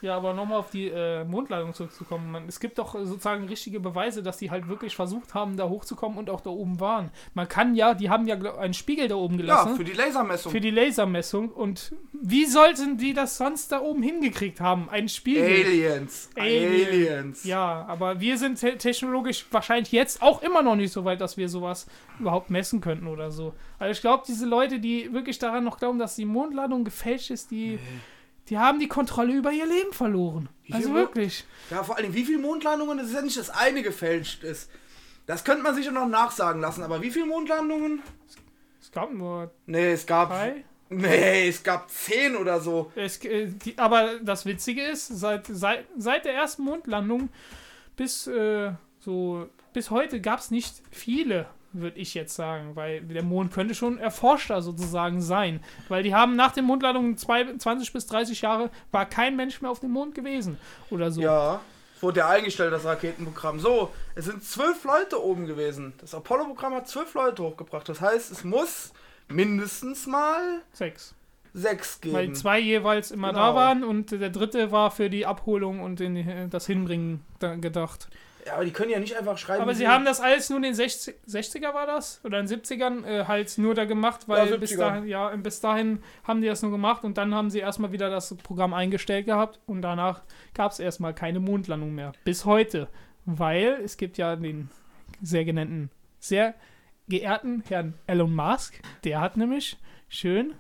Ja, aber nochmal auf die äh, Mondlandung zurückzukommen. Man, es gibt doch sozusagen richtige Beweise, dass die halt wirklich versucht haben, da hochzukommen und auch da oben waren. Man kann ja, die haben ja einen Spiegel da oben Ja, gelassen. für die Lasermessung. für die Lasermessung. Und wie sollten die das sonst da oben hingekriegt haben? Ein Spiegel. Aliens. Alien. Aliens. Ja, aber wir sind te technologisch wahrscheinlich jetzt auch immer noch nicht so weit, dass wir sowas überhaupt messen könnten oder so. Also ich glaube, diese Leute, die wirklich daran noch glauben, dass die Mondlandung gefälscht ist, die, die haben die Kontrolle über ihr Leben verloren. Also wirklich. Ja, vor allem, wie viele Mondlandungen? Das ist ja nicht, dass eine gefälscht ist. Das könnte man sich ja noch nachsagen lassen, aber wie viele Mondlandungen? Es gab nur Nee, es gab. drei. Nee, es gab zehn oder so. Es, äh, die, aber das Witzige ist, seit, seit, seit der ersten Mondlandung bis äh, so bis heute gab es nicht viele, würde ich jetzt sagen, weil der Mond könnte schon erforschter sozusagen sein. Weil die haben nach der Mondlandung zwei, 20 bis 30 Jahre war kein Mensch mehr auf dem Mond gewesen oder so. Ja. Wurde ja eingestellt, das Raketenprogramm. So, es sind zwölf Leute oben gewesen. Das Apollo-Programm hat zwölf Leute hochgebracht. Das heißt, es muss mindestens mal Sechs. sechs geben. Weil zwei jeweils immer Genau. da waren und der dritte war für die Abholung und den, äh, das Hinbringen da gedacht. Ja, aber die können ja nicht einfach schreiben. Aber sie haben das alles nur in den 60, 60er war das? Oder in den 70ern äh, halt nur da gemacht, weil Ja, bis 70er. dahin, ja, bis dahin haben die das nur gemacht und dann haben sie erstmal wieder das Programm eingestellt gehabt und danach gab es erstmal keine Mondlandung mehr. Bis heute. Weil es gibt ja den sehr genannten, sehr geehrten Herrn Elon Musk. Der hat nämlich schön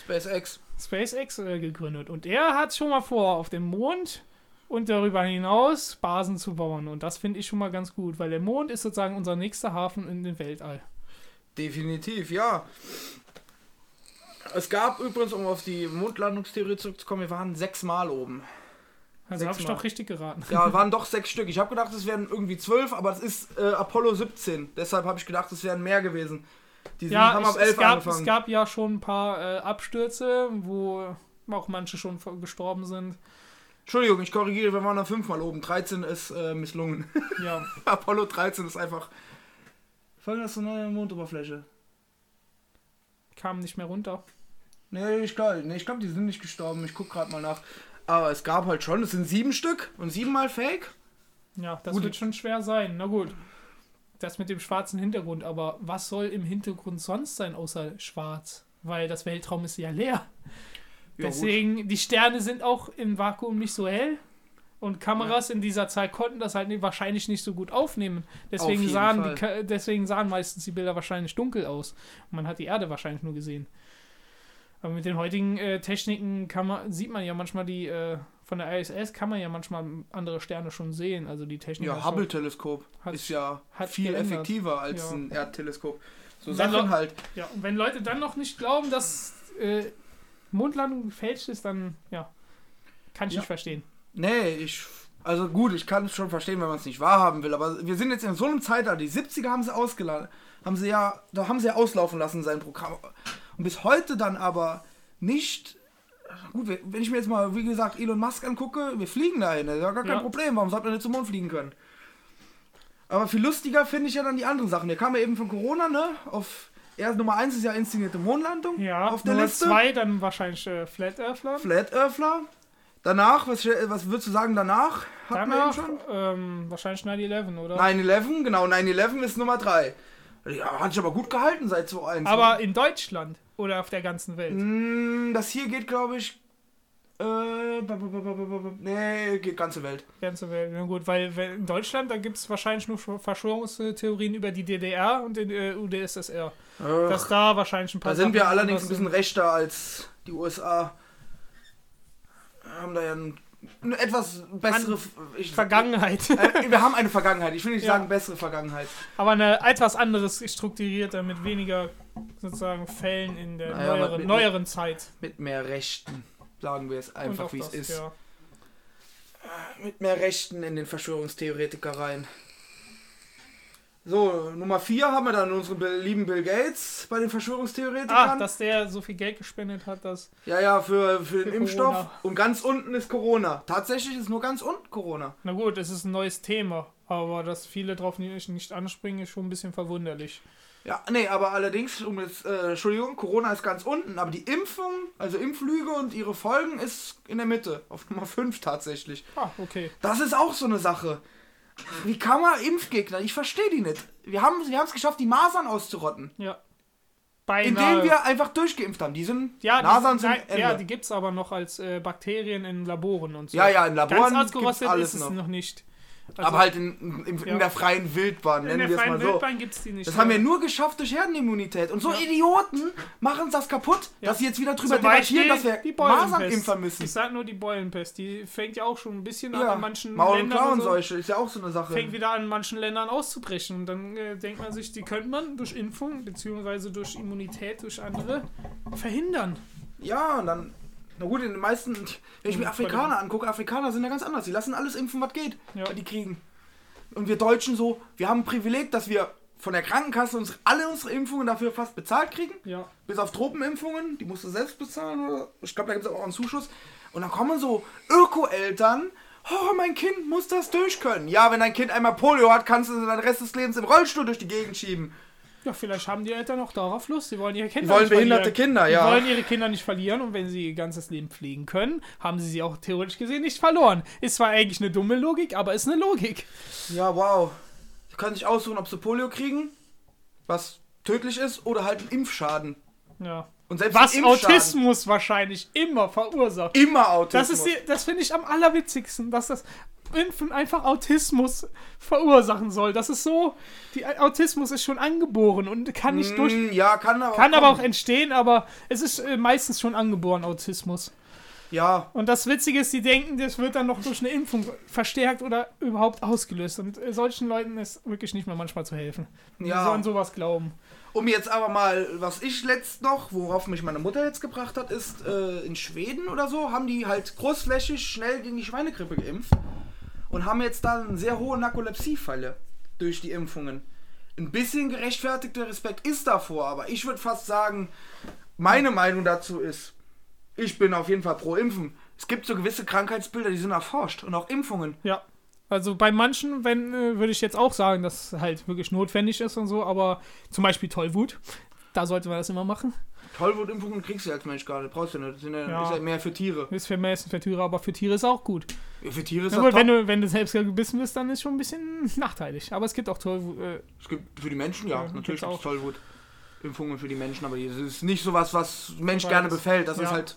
SpaceX. SpaceX äh, gegründet. Und er hat schon mal vor, auf dem Mond und darüber hinaus Basen zu bauen. Und das finde ich schon mal ganz gut, weil der Mond ist sozusagen unser nächster Hafen in den Weltall. Definitiv, ja. Es gab übrigens, um auf die Mondlandungstheorie zurückzukommen, wir waren sechsmal oben. Also habe ich doch richtig geraten. Ja, waren doch sechs Stück. Ich habe gedacht, es wären irgendwie zwölf, aber es ist äh, Apollo 17. Deshalb habe ich gedacht, es wären mehr gewesen. Die sind, Ja, haben ab 11 es, gab, angefangen. es gab ja schon ein paar äh, Abstürze, wo auch manche schon gestorben sind. Entschuldigung, ich korrigiere, wir waren dann fünfmal oben. 13 ist äh, misslungen. Ja, Apollo 13 ist einfach. Das so eine Mondoberfläche? kamen nicht mehr runter. Nee, ich glaube, nee, ich glaub, die sind nicht gestorben. Ich guck gerade mal nach. Aber es gab halt schon, es sind sieben Stück und siebenmal Fake. Ja, das Gut. wird schon schwer sein. Na gut. Das mit dem schwarzen Hintergrund, aber was soll im Hintergrund sonst sein außer schwarz? Weil das Weltraum ist ja leer. Ja, Deswegen, die Sterne sind auch im Vakuum nicht so hell. Und Kameras in dieser Zeit konnten das halt wahrscheinlich nicht so gut aufnehmen. Deswegen jeden sahen, die, deswegen sahen meistens die Bilder wahrscheinlich dunkel aus. Und man hat die Erde wahrscheinlich nur gesehen. Aber mit den heutigen äh, Techniken kann man, sieht man ja manchmal die, äh, von der ISS kann man ja manchmal andere Sterne schon sehen. Also die Technik Ja, Hubble-Teleskop ist ja viel geändert. effektiver als Ja. ein Erdteleskop. So Wenn Sachen halt. Ja, und wenn Leute dann noch nicht glauben, dass äh, Mondlandung gefälscht ist, dann ja, kann ich Ja. nicht verstehen. Nee, ich. Also gut, ich kann es schon verstehen, wenn man es nicht wahrhaben will, aber wir sind jetzt in so einem Zeitalter, die 70er haben sie ausgeladen, haben sie ja, da haben sie ja auslaufen lassen, sein Programm. Und bis heute dann aber nicht. Gut, wenn ich mir jetzt mal, wie gesagt, Elon Musk angucke, wir fliegen dahin, das ist ja gar kein Ja. Problem, warum sollte man nicht zum Mond fliegen können? Aber viel lustiger finde ich ja dann die anderen Sachen. Wir kamen ja eben von Corona, ne? Auf erst Nummer 1 ist ja inszenierte Mondlandung Ja, auf der Nummer Liste. zwei dann wahrscheinlich äh, Flat Earthler. Flat Earthler. Danach, was, was würdest du sagen danach? Eben Danach schon? ähm, wahrscheinlich 9-11, oder? 9-11, genau, 9-11 ist Nummer 3. Ja, hat sich aber gut gehalten seit 2-1. Aber in Deutschland oder auf der ganzen Welt. Mm, Das hier geht, glaube ich. Äh, nee, geht ganze Welt. Ganze Welt. Na gut, weil in Deutschland, da gibt es wahrscheinlich nur Verschwörungstheorien über die DDR und den äh, UdSSR. Dass da wahrscheinlich ein paar da sind wir Sachen allerdings ein bisschen rechter als die USA. Haben da ja ein, eine etwas bessere. Ich, Vergangenheit. Äh, wir haben eine Vergangenheit. Ich will nicht Ja. sagen bessere Vergangenheit. Aber eine etwas anderes strukturierter, mit weniger sozusagen Fällen in der Naja, neueren, mit- neueren Zeit. Mit mehr Rechten. Sagen wir es einfach, wie es ist. Ja. Mit mehr Rechten in den Verschwörungstheoretikereien. So, Nummer 4 haben wir dann unseren lieben Bill Gates bei den Verschwörungstheoretikern. dass der so viel Geld gespendet hat, dass. ja, ja, für, für den Für Impfstoff. Corona. Und ganz unten ist Corona. Tatsächlich ist nur ganz unten Corona. Na gut, es ist ein neues Thema, aber dass viele drauf nicht, nicht anspringen, ist schon ein bisschen verwunderlich. Ja, nee, aber allerdings, um jetzt, äh, Entschuldigung, Corona ist ganz unten, aber die Impfung, also Impflüge und ihre Folgen ist in der Mitte, auf Nummer 5 tatsächlich. Ah, okay. Das ist auch so eine Sache. Wie kann man Impfgegner? Ich verstehe die nicht. Wir haben wir es geschafft, die Masern auszurotten. Ja. Beinahe. Indem wir einfach durchgeimpft haben. Die sind. Ja, Masern die, sind nein, Ende. ja, die gibt es aber noch als äh, Bakterien in Laboren und so. ja, ja, in Laboren Ganz ausgerostet alles ist es noch. noch nicht. Also, aber halt in, in, in Ja. der freien Wildbahn, in nennen der wir es freien mal so. Wildbahn gibt es die nicht. Das haben wir nur geschafft durch Herdenimmunität. Und so Ja. Idioten machen das kaputt, Ja. dass sie jetzt wieder drüber Beispiel debattieren, dass wir. Masern impfen müssen. Ich sag nur die Beulenpest. Die fängt ja auch schon ein bisschen an Ja, an manchen Maul- und Ländern. und so, Klauenseuche ist ja auch so eine Sache. fängt wieder an, in manchen Ländern auszubrechen. Und dann äh, denkt man sich, die könnte man durch Impfung beziehungsweise durch Immunität durch andere verhindern. Ja, und dann. Na gut, in den meisten. Wenn ich mir Mhm, Afrikaner angucke, Afrikaner sind ja ganz anders. Die lassen alles impfen, was geht, Ja. weil die kriegen. Und wir Deutschen so, wir haben ein Privileg, dass wir von der Krankenkasse uns alle unsere Impfungen dafür fast bezahlt kriegen. Ja. Bis auf Tropenimpfungen, die musst du selbst bezahlen. Oder? Ich glaube, da gibt es auch einen Zuschuss. Und dann kommen so Öko-Eltern. Oh, mein Kind muss das durch können. Ja, wenn dein Kind einmal Polio hat, kannst du den Rest des Lebens im Rollstuhl durch die Gegend schieben. Ja, vielleicht haben die Eltern auch darauf Lust. Sie wollen ihre Kinder Die wollen nicht behinderte verlieren. Kinder, ja. Die wollen ihre Kinder nicht verlieren und wenn sie ihr ganzes Leben pflegen können, haben sie sie auch theoretisch gesehen nicht verloren. Ist zwar eigentlich eine dumme Logik, aber ist eine Logik. Ja, wow. Sie können sich aussuchen, ob sie Polio kriegen, was tödlich ist, oder halt einen Impfschaden. Ja. Und selbst Was Autismus wahrscheinlich immer verursacht. Immer Autismus. Das ist das finde ich am allerwitzigsten, dass das Impfen einfach Autismus verursachen soll. Das ist so, die Autismus ist schon angeboren und kann nicht durch, Mm, ja, kann aber kann aber auch entstehen, aber es ist äh, meistens schon angeboren Autismus. Ja, Und das Witzige ist, die denken, das wird dann noch durch eine Impfung verstärkt oder überhaupt ausgelöst. Und äh, solchen Leuten ist wirklich nicht mehr manchmal zu helfen. Die Ja. sollen sowas glauben. Um jetzt aber mal, was ich letzt noch, worauf mich meine Mutter jetzt gebracht hat, ist, äh, in Schweden oder so, haben die halt großflächig schnell gegen die Schweinegrippe geimpft und haben jetzt dann eine sehr hohe Narkolepsiefälle durch die Impfungen. Ein bisschen gerechtfertigter Respekt ist davor, aber ich würde fast sagen, meine Meinung dazu ist, ich bin auf jeden Fall pro Impfen. Es gibt so gewisse Krankheitsbilder, die sind erforscht und auch Impfungen. Ja. Also bei manchen, wenn, äh, würde ich jetzt auch sagen, dass halt wirklich notwendig ist und so, aber zum Beispiel Tollwut, da sollte man das immer machen. Tollwutimpfungen kriegst du als Mensch gar nicht, brauchst du nicht. Das sind ja, Ja. ist ja mehr für Tiere. Ist für Menschen, für Tiere, aber für Tiere ist auch gut. Ja, für Tiere ist das gut, wenn du, wenn du selbst gebissen bist, dann ist schon ein bisschen nachteilig. Aber es gibt auch Tollwut. Äh, Es gibt für die Menschen, ja, Ja, natürlich gibt es auch. Tollwut-Impfungen für die Menschen, aber das ist nicht sowas, was Mensch Weiß. gerne befällt. Das ist halt.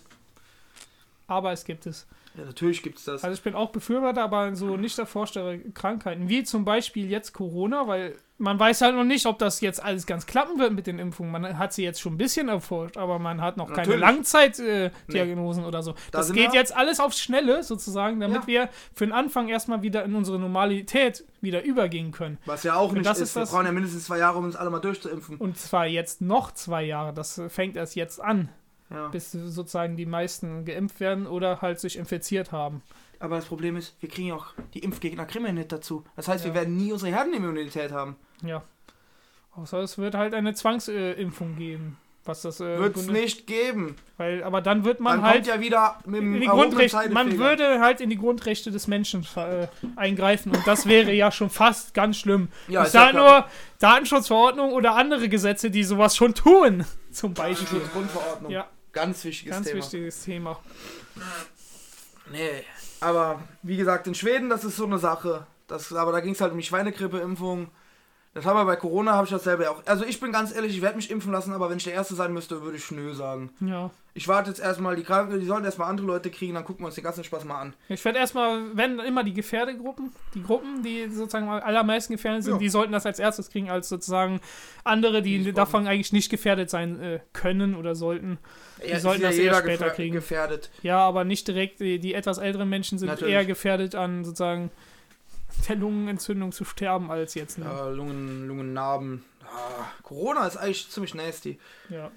aber es gibt es. Ja, natürlich gibt es das. Also ich bin auch Befürworter, aber so nicht erforschte Krankheiten, wie zum Beispiel jetzt Corona, weil man weiß halt noch nicht, ob das jetzt alles ganz klappen wird mit den Impfungen. Man hat sie jetzt schon ein bisschen erforscht, aber man hat noch keine Natürlich. Langzeitdiagnosen äh, Diagnosen oder so. das sind geht wir- jetzt alles aufs Schnelle sozusagen, damit Ja. wir für den Anfang erstmal wieder in unsere Normalität wieder übergehen können. was ja auch nicht das ist. ist Wir das- brauchen ja mindestens zwei Jahre, um uns alle mal durchzuimpfen. Und zwar jetzt noch zwei Jahre. Das fängt erst jetzt an, Ja. bis sozusagen die meisten geimpft werden oder halt sich infiziert haben. Aber das Problem ist, wir kriegen ja auch die Impfgegner wir nicht dazu. Das heißt, wir Ja. werden nie unsere Herdenimmunität haben. Ja. Außer es wird halt eine Zwangsimpfung geben. Was das äh, Wird es nicht geben. Weil, aber dann wird man Dann halt ja wieder mit dem in die Grundrechte, man würde halt in die Grundrechte des Menschen äh, eingreifen und das wäre ja schon fast ganz schlimm. Ja, ich ja sage nur Datenschutzverordnung oder andere Gesetze, die sowas schon tun. Zum Beispiel. Grundverordnung. Ja, Ganz wichtiges ganz Thema. wichtiges Thema. Nee, aber wie gesagt, in Schweden, das ist so eine Sache. Das, aber da ging es halt um die Schweinegrippeimpfung. Das haben wir bei Corona, habe ich dasselbe auch. Also ich bin ganz ehrlich, ich werde mich impfen lassen, aber wenn ich der Erste sein müsste, würde ich Nö sagen. Ja. Ich warte jetzt erstmal, die Kranken, die sollen erstmal andere Leute kriegen, dann gucken wir uns den ganzen Spaß mal an. Ich werde erstmal, wenn immer die Gefährdegruppen, die Gruppen, die sozusagen am allermeisten gefährdet sind, Ja. die sollten das als erstes kriegen, als sozusagen andere, die Die davon eigentlich nicht gefährdet sein äh, können oder sollten. Ja, sollten ist das ja eher später kriegen. gefährdet. Ja, aber nicht direkt, die, die etwas älteren Menschen sind Natürlich. eher gefährdet an sozusagen der Lungenentzündung zu sterben als jetzt. Ne? Ja, Lungen, Lungennarben. Ah, Corona ist eigentlich ziemlich nasty. Ja.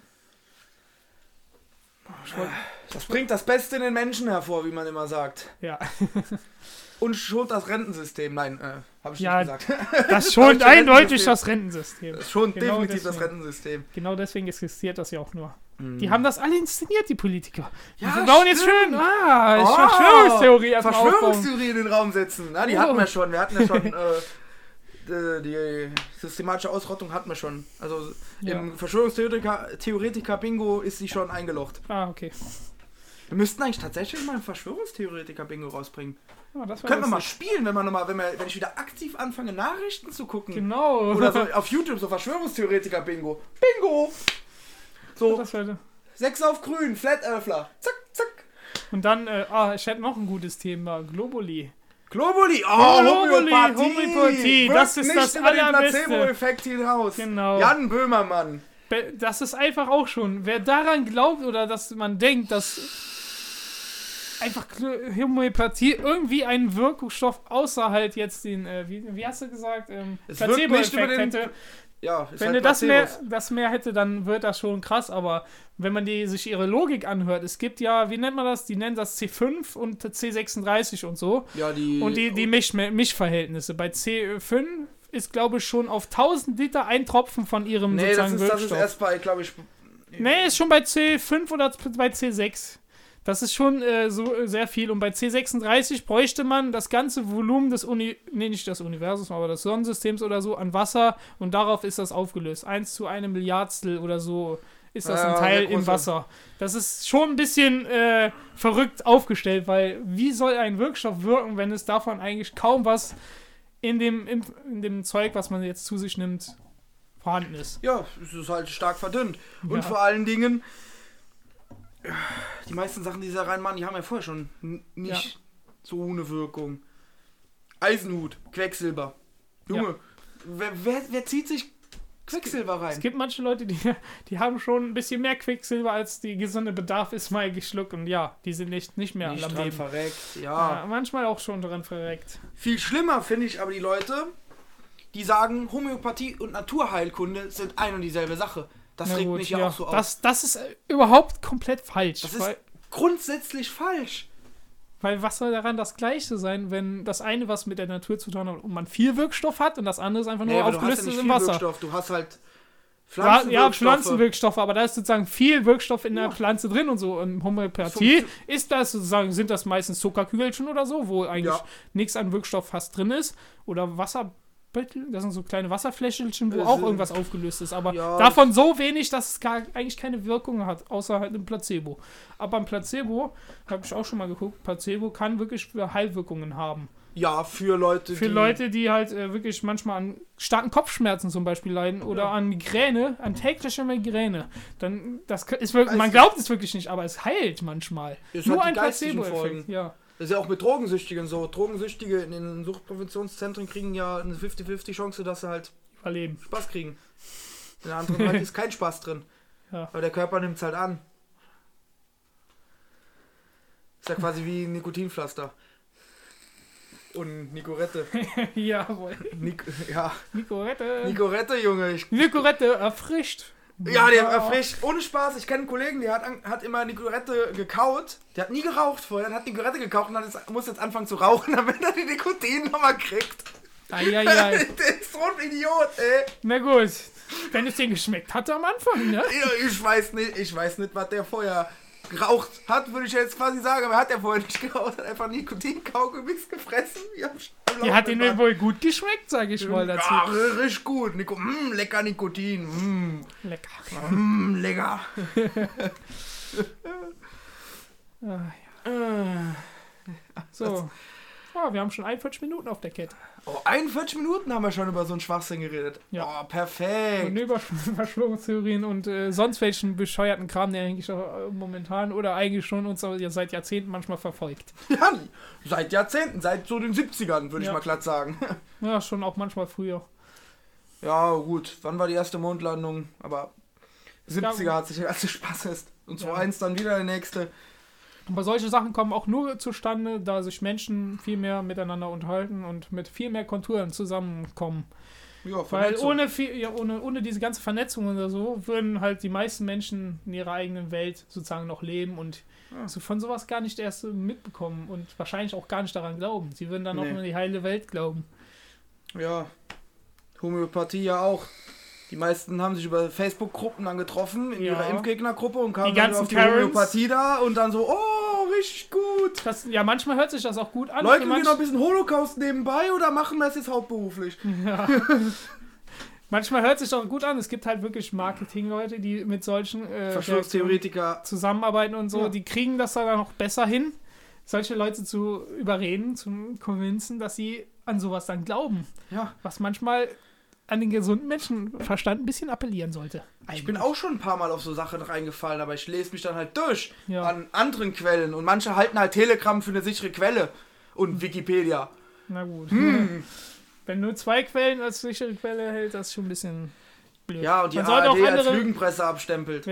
Das bringt das Beste in den Menschen hervor, wie man immer sagt. Ja, Und schont das Rentensystem. Nein, äh, habe ich Ja, nicht gesagt. das schont eindeutig das Rentensystem. Das schont Genau definitiv das deswegen. Rentensystem. Genau deswegen existiert das ja auch nur. Mhm. Die haben das alle inszeniert, die Politiker. Ja, Wir bauen jetzt schön, ah, Oh, Verschwörungstheorie. Verschwörungstheorie in den Raum setzen. Na, die Oh. hatten wir schon. Wir hatten ja schon äh, die, die systematische Ausrottung hatten wir schon. Also Ja. im Verschwörungstheoretiker Theoretiker Bingo ist sie schon eingelocht. Ah, okay. Wir müssten eigentlich tatsächlich mal ein Verschwörungstheoretiker Bingo rausbringen. War Können wir mal spielen, wenn wir noch mal, wenn, wir, wenn ich wieder aktiv anfange Nachrichten zu gucken. Genau. Oder so auf YouTube so Verschwörungstheoretiker Bingo. Bingo. So sechs auf grün, Flat Earthler. Zack, zack. und dann, äh, ah, ich hätte noch ein gutes Thema. Globuli. Globuli, oh, Globuli, Homöopathie, Homöopathie, das ist nicht das über den. Placebo-Effekt hinaus. Genau. Jan Böhmermann. Das ist einfach auch schon. Wer daran glaubt oder dass man denkt, dass einfach Homöopathie irgendwie einen Wirkstoff außer halt jetzt den, äh, wie, wie hast du gesagt, ähm, Placebo-Effekt hätte. Ja, ist Wenn halt du das mehr, das mehr hätte, dann wird das schon krass, aber wenn man die, sich ihre Logik anhört, es gibt ja, wie nennt man das? Die nennen das C5 und C36 und so. Ja, die. Und die, die Misch, Mischverhältnisse. Bei C5 ist, glaube ich, schon auf 1000 Liter ein Tropfen von ihrem Nee, das sozusagen ist, das ist Wirkstoff. erst bei, glaube ich. Nee, ist schon bei C5 oder bei C6. Das ist schon äh, so äh, sehr viel. Und bei C36 bräuchte man das ganze Volumen des Uni nee, nicht des Universums, aber des Sonnensystems oder so an Wasser und darauf ist das aufgelöst. Eins zu einem Milliardstel oder so ist das Ja, ein Teil im Wasser. Das ist schon ein bisschen äh, verrückt aufgestellt, weil wie soll ein Wirkstoff wirken, wenn es davon eigentlich kaum was in dem, in, in dem Zeug, was man jetzt zu sich nimmt, vorhanden ist. Ja, es ist halt stark verdünnt. Und Ja. vor allen Dingen. Die meisten Sachen, die sie da reinmachen, die haben ja vorher schon nicht so eine Wirkung. Eisenhut, Quecksilber. Junge, wer, wer, wer zieht sich Quecksilber Es rein? gibt manche Leute, die, die haben schon ein bisschen mehr Quecksilber, als die gesunde Bedarf ist, mal geschluckt. Und ja, die sind nicht, nicht mehr Nicht am dran Leben. verreckt, Ja, ja. manchmal auch schon dran verreckt. Viel schlimmer finde ich aber die Leute, die sagen, Homöopathie und Naturheilkunde sind ein und dieselbe Sache. Das Na regt gut, mich ja, ja. auch so auf. das, das ist äh, überhaupt komplett falsch. Das ist grundsätzlich falsch. weil was soll daran das Gleiche sein, wenn das eine was mit der Natur zu tun hat und man viel Wirkstoff hat und das andere ist einfach nur Nee, ja aufgelöst ist im Wasser. Wirkstoff. Du hast halt Ja, Pflanzenwirkstoffe. ja, Pflanzenwirkstoffe, aber da ist sozusagen viel Wirkstoff in der Ja. Pflanze drin und so. Und Homöopathie ist das sozusagen, sind das meistens Zuckerkügelchen oder so, wo eigentlich Ja. nichts an Wirkstoff fast drin ist. Oder Wasserbüttel, das sind so kleine Wasserfläschchen, wo auch irgendwas aufgelöst ist. Aber Ja. davon so wenig, dass es gar, eigentlich keine Wirkung hat, außer halt im Placebo. Aber beim Placebo, habe ich auch schon mal geguckt, Placebo kann wirklich für Heilwirkungen haben. Ja, für Leute, Für die... Leute, die halt äh, wirklich manchmal an starken Kopfschmerzen zum Beispiel leiden oder Ja. an Migräne, an täglicher Migräne, dann das ist wirklich, Weiß man glaubt es wirklich nicht, aber es heilt manchmal. Nur ein Placebo-Effekt, ja. Das ist ja auch mit Drogensüchtigen so. Drogensüchtige in den Suchtpräventionszentren kriegen ja eine 50-50 Chance, dass sie halt Überleben. Spaß kriegen. In der anderen halt ist kein Spaß drin. Ja. Aber der Körper nimmt es halt an. Ist ja quasi wie ein Nikotinpflaster. Und Nicorette. Jawohl. Nik ja, Nicorette. Nicorette, Junge. Ich, Nicorette erfrischt. Ja, der erfrischt. Ohne Spaß. Ich kenne einen Kollegen, der hat, hat immer Nicorette gekaut. Der hat nie geraucht vorher. Der hat Nicorette gekauft und hat jetzt, muss jetzt anfangen zu rauchen, damit er die Nikotin nochmal kriegt. Eieiei. der ist so ein Idiot, ey. Na gut. Wenn es dir geschmeckt hatte am Anfang, ne? Ja, Ich weiß nicht, ich weiß nicht, was der vorher geraucht hat, würde ich jetzt quasi sagen, aber er hat ja vorher nicht geraucht, hat einfach Nikotin-Kaugummis gefressen. Die hat Laufband. wohl gut geschmeckt, sag ich mal dazu. Ja, richtig gut. Nico, mm, lecker Nikotin. Mm, Lecker. mm, lecker. Ah, ja. So. Oh, wir haben schon 41 Minuten auf der Kette. Oh, 41 Minuten haben wir schon über so einen Schwachsinn geredet. Ja. Oh, perfekt. Und über Verschwörungstheorien und äh, sonst welchen bescheuerten Kram, der eigentlich auch, äh, momentan oder eigentlich schon uns ja seit Jahrzehnten manchmal verfolgt. Ja, seit Jahrzehnten, seit so den 70ern, würde Ja. ich mal glatt sagen. Ja, schon auch manchmal früher. Ja, gut. Wann war die erste Mondlandung? Aber 70er Ja. hat sich der ganze Spaß ist. Und Ja. 2-1 dann wieder der nächste. Aber solche Sachen kommen auch nur zustande, da sich Menschen viel mehr miteinander unterhalten und mit viel mehr Konturen zusammenkommen. Ja, Weil ohne, viel, ja, ohne, ohne diese ganze Vernetzung oder so würden halt die meisten Menschen in ihrer eigenen Welt sozusagen noch leben und Ja. so von sowas gar nicht erst mitbekommen und wahrscheinlich auch gar nicht daran glauben. Sie würden dann auch Nee. nur an die heile Welt glauben. Ja. Homöopathie ja auch. Die meisten haben sich über Facebook-Gruppen dann getroffen, in Ja. ihrer Impfgegnergruppe und kamen dann auf die Karens. Homöopathie da und dann so, oh, richtig gut. Das, ja, manchmal hört sich das auch gut an. Leute, für wir noch ein bisschen Holocaust nebenbei oder machen wir es jetzt hauptberuflich? Manchmal hört sich auch gut an. Es gibt halt wirklich Marketingleute, die mit solchen äh, Verschwörungstheoretiker. zusammenarbeiten und so. Ja. Die kriegen das dann noch besser hin, solche Leute zu überreden, zu convincen, dass sie an sowas dann glauben. Ja. Was manchmal an den gesunden Menschenverstand ein bisschen appellieren sollte. Ich bin auch schon ein paar Mal auf so Sachen reingefallen, aber ich lese mich dann halt durch Ja. an anderen Quellen und manche halten halt Telegram für eine sichere Quelle und Wikipedia. Na gut. Hm. Wenn nur zwei Quellen als sichere Quelle hält, das ist schon ein bisschen blöd. Ja, und die Man ARD auch als andere- Lügenpresse abstempelt.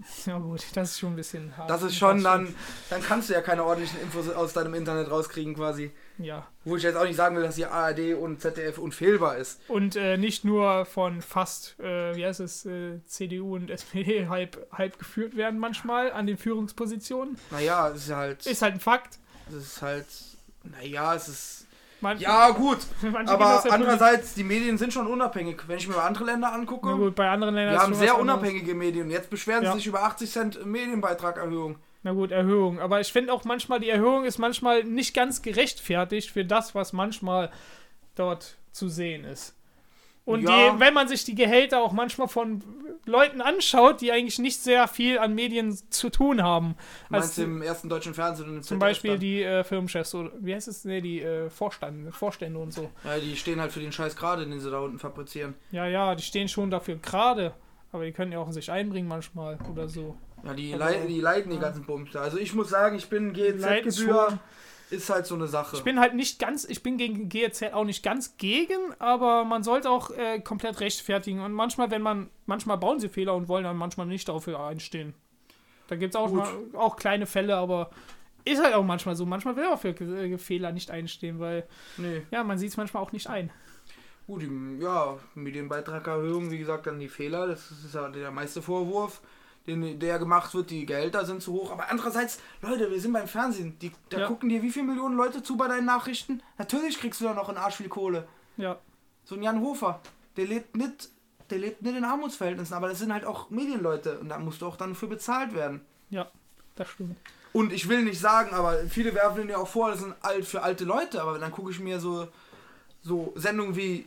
Ja gut, das ist schon ein bisschen hart. Das ist schon dann, dann kannst du ja keine ordentlichen Infos aus deinem Internet rauskriegen quasi. Ja. Wo ich jetzt auch nicht sagen will, dass die ARD und ZDF unfehlbar ist. Und äh, nicht nur von fast, äh, wie heißt es, äh, CDU und SPD halb, halb geführt werden manchmal an den Führungspositionen. Naja, es ist halt, Ist halt ein Fakt. es ist halt, naja, es ist, Manche, ja gut, aber der andererseits, die Medien sind schon unabhängig. Wenn ich mir andere Länder angucke, gut, bei anderen Ländern wir haben sehr anderes. unabhängige Medien. Jetzt beschweren Ja. sie sich über 80 Cent Medienbeitragerhöhung. Na gut, Erhöhung. Aber ich finde auch manchmal, die Erhöhung ist manchmal nicht ganz gerechtfertigt für das, was manchmal dort zu sehen ist. Und Ja. die, wenn man sich die Gehälter auch manchmal von Leuten anschaut, die eigentlich nicht sehr viel an Medien zu tun haben. Meinst Als du im ersten deutschen Fernsehen und im zum ZDF Beispiel dann? die äh, Firmenchefs oder wie heißt es? Nee, die äh, Vorstände, Vorstände und so. Ja, die stehen halt für den Scheiß gerade, den sie da unten fabrizieren. Ja, ja, die stehen schon dafür gerade. Aber die können ja auch sich einbringen manchmal oder so. Ja, die, Aber- lei die leiden die ganzen Bums da. Also ich muss sagen, ich bin schon. Ist halt so eine Sache. Ich bin halt nicht ganz, ich bin gegen GEZ auch nicht ganz gegen, aber man sollte auch äh, komplett rechtfertigen. Und manchmal, wenn man, manchmal bauen sie Fehler und wollen dann manchmal nicht dafür einstehen. Da gibt es auch, mal, auch kleine Fälle, aber ist halt auch manchmal so. Manchmal will er auch für äh, Fehler nicht einstehen, weil, nee. ja, man sieht es manchmal auch nicht ein. Gut, ja, Medienbeitragerhöhung, wie gesagt, dann die Fehler, das ist ja der meiste Vorwurf, den, der gemacht wird, die Gehälter sind zu hoch. Aber andererseits, Leute, wir sind beim Fernsehen, die, da Ja. gucken dir wie viele Millionen Leute zu bei deinen Nachrichten? Natürlich kriegst du da noch einen Arsch viel Kohle. Ja, So ein Jan Hofer, der lebt nicht, der lebt nicht in Armutsverhältnissen, aber das sind halt auch Medienleute und da musst du auch dann für bezahlt werden. ja, das stimmt. Und ich will nicht sagen, aber viele werfen den ja auch vor, das sind alt für alte Leute, aber dann gucke ich mir so, so Sendungen wie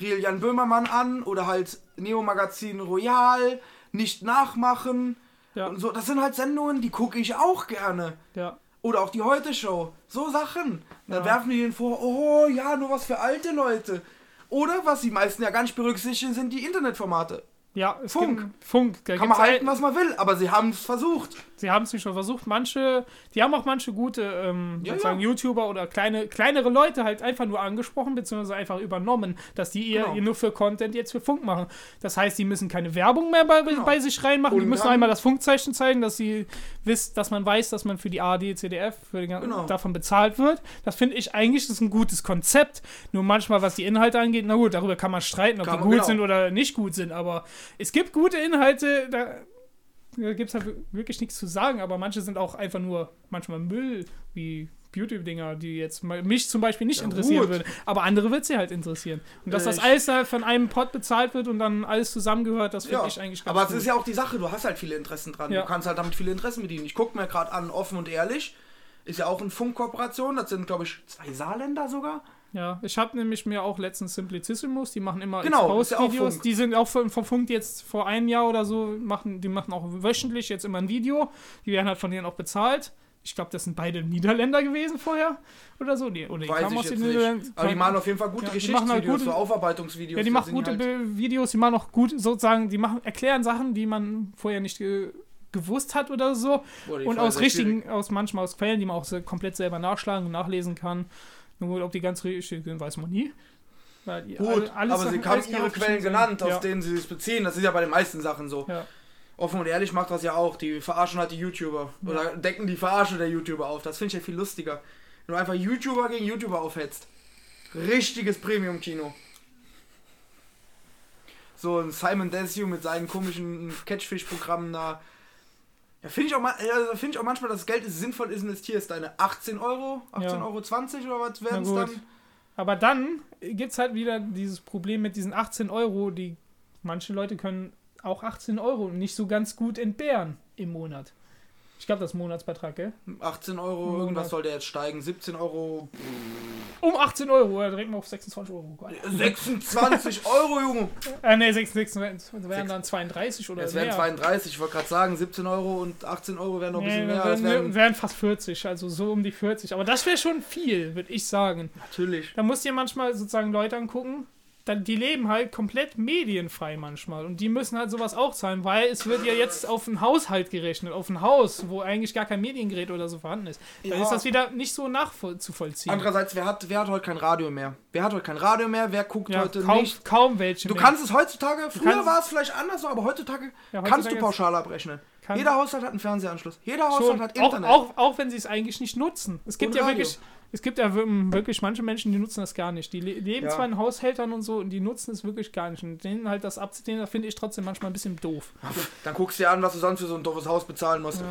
Real Jan Böhmermann an oder halt Neo Magazin Royal, nicht nachmachen. Ja. Und so, das sind halt Sendungen, die gucke ich auch gerne. Ja, Oder auch die Heute Show. So Sachen. Dann Ja. werfen die den vor, oh ja, nur was für alte Leute. Oder was die meisten ja gar nicht berücksichtigen, sind die Internetformate. Ja, es Funk. gibt Funk. Da Kann man ein- halten, was man will, aber sie haben es versucht. Sie haben es nicht schon versucht. Manche, die haben auch manche gute ähm, Ja, sozusagen ja. YouTuber oder kleine, kleinere Leute halt einfach nur angesprochen, beziehungsweise einfach übernommen, dass die ihr, Genau. ihr nur für Content jetzt für Funk machen. Das heißt, die müssen keine Werbung mehr bei, Genau. bei sich reinmachen. die Und müssen dann- einmal das Funkzeichen zeigen, dass sie wisst, dass man weiß, dass man für die ARD, CDF für den, ganzen- Genau. davon bezahlt wird. Das finde ich eigentlich das ist ein gutes Konzept. Nur manchmal, was die Inhalte angeht, na gut, darüber kann man streiten, ob Kann die gut genau. sind oder nicht gut sind. Aber es gibt gute Inhalte, da da gibt es halt wirklich nichts zu sagen, aber manche sind auch einfach nur manchmal Müll, wie Beauty-Dinger, die jetzt mich zum Beispiel nicht Ja, interessieren gut. würden. Aber andere wird sie halt interessieren. Und dass Äh, das alles da von einem Pot bezahlt wird und dann alles zusammengehört, das finde Ja, ich eigentlich ganz aber es ist ja auch die Sache, du hast halt viele Interessen dran. Ja. Du kannst halt damit viele Interessen bedienen. Ich gucke mir gerade an, offen und ehrlich. Ist ja auch eine Funkkooperation. Das sind, glaube ich, zwei Saarländer sogar. Ja, ich habe nämlich mir auch letztens Simplicissimus, die machen immer Genau. Funk. Die sind auch von, von Funk jetzt vor einem Jahr oder so, machen, die machen auch wöchentlich jetzt immer ein Video. Die werden halt von denen auch bezahlt. Ich glaube, das sind beide Niederländer gewesen vorher oder so. Die, oder die Weiß kamen ich aus den. Niederlanden. Aber die machen auf jeden Fall gute Ja, die machen Geschichtsvideos, halt gute- so Aufarbeitungsvideos. Ja, die machen gute halt, Videos, die machen auch gut, sozusagen, die machen, erklären Sachen, die man vorher nicht ge gewusst hat oder so. Boah, Und aus richtigen, aus manchmal aus Quellen, die man auch so komplett selber nachschlagen und nachlesen kann. Nur gut, ob die ganz richtig sind, weiß man nie. Weil Gut, aber sie Sachen- haben alles ihre Quellen genannt, aus ja. denen sie sich beziehen. Das ist ja bei den meisten Sachen so. Ja. Offen und ehrlich macht das ja auch. Die verarschen halt die YouTuber. Oder decken die Verarsche der YouTuber auf. Das finde ich ja viel lustiger. Wenn du einfach YouTuber gegen YouTuber aufhetzt. Richtiges Premium-Kino. So ein Simon Desue mit seinen komischen Catchfish-Programmen da. Ja, finde ich, auch also find ich auch manchmal, dass das Geld ist sinnvoll ist investierst. Deine 18 Euro, 18,20 Ja. Euro 20 oder was werden es dann? Aber dann gibt es halt wieder dieses Problem mit diesen 18 Euro, die manche Leute können auch 18 Euro nicht so ganz gut entbehren im Monat. Ich glaube, das ist Monatsbeitrag, gell? 18 Euro, Monat. irgendwas soll der jetzt steigen. 17 Euro. Um 18 Euro, oder direkt mal auf 26 Euro. Geil. 26 Euro, Junge! Äh, ne, 26, das wären dann 32 oder Es wären mehr. 32, ich wollte gerade sagen, 17 Euro und 18 Euro wären noch ein bisschen Nee, mehr. Wären, wären fast 40, also so um die 40. Aber das wäre schon viel, würde ich sagen. natürlich. Da musst du dir manchmal sozusagen Leute angucken, dann, die leben halt komplett medienfrei manchmal. Und die müssen halt sowas auch zahlen, weil es wird ja jetzt auf einen Haushalt gerechnet, auf ein Haus, wo eigentlich gar kein Mediengerät oder so vorhanden ist. Dann Ja. ist das wieder nicht so nachzuvollziehen. Andererseits, wer hat, wer hat heute kein Radio mehr? Wer hat heute kein Radio mehr? Wer guckt Ja, heute kaum, nicht? kaum welche. Du mehr. kannst es heutzutage, früher kannst- war es vielleicht anders, so, aber heutzutage Ja, kannst heutzutage du pauschal abrechnen. Jeder Haushalt hat einen Fernsehanschluss. Jeder Haushalt hat auch, Internet. auch, auch wenn sie es eigentlich nicht nutzen. Es gibt Und ja Radio. wirklich, es gibt ja wir- wirklich manche Menschen, die nutzen das gar nicht. Die le leben Ja. zwar in Haushältern und so und die nutzen es wirklich gar nicht. Und denen halt das abzulehnen, das finde ich trotzdem manchmal ein bisschen doof. Dann guckst du dir an, was du sonst für so ein doofes Haus bezahlen musst. Ja.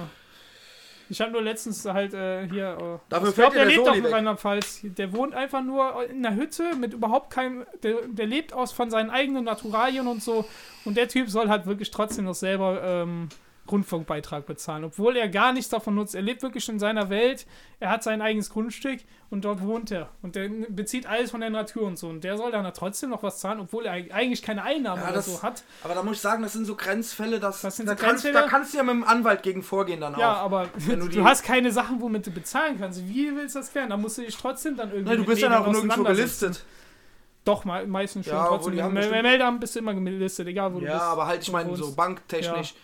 Ich habe nur letztens halt äh, hier. Äh, Dafür ich glaube, der der lebt Soli in. Rheinland-Pfalz. Der wohnt einfach nur in einer Hütte mit überhaupt keinem. Der, der lebt aus von seinen eigenen Naturalien und so. Und der Typ soll halt wirklich trotzdem noch selber ähm, Rundfunkbeitrag bezahlen, obwohl er gar nichts davon nutzt. Er lebt wirklich in seiner Welt. Er hat sein eigenes Grundstück und dort wohnt er. Und der bezieht alles von der Natur und so. Und der soll dann trotzdem noch was zahlen, obwohl er eigentlich keine Einnahmen Ja, oder das- so hat. Aber da muss ich sagen, das sind so Grenzfälle, dass, Das sind da, so kannst, Grenzfälle? da kannst du ja mit dem Anwalt gegen vorgehen dann Ja, auch. aber Wenn du, du hast keine Sachen, womit du bezahlen kannst. Wie willst du das klären? Da musst du dich trotzdem dann irgendwie. Nee, du bist ja auch nirgendwo gelistet. Doch, me meistens schon. Ja, trotzdem. Im bist du immer gelistet, egal wo du Ja, bist. aber halt, ich meine, du so banktechnisch. Ja.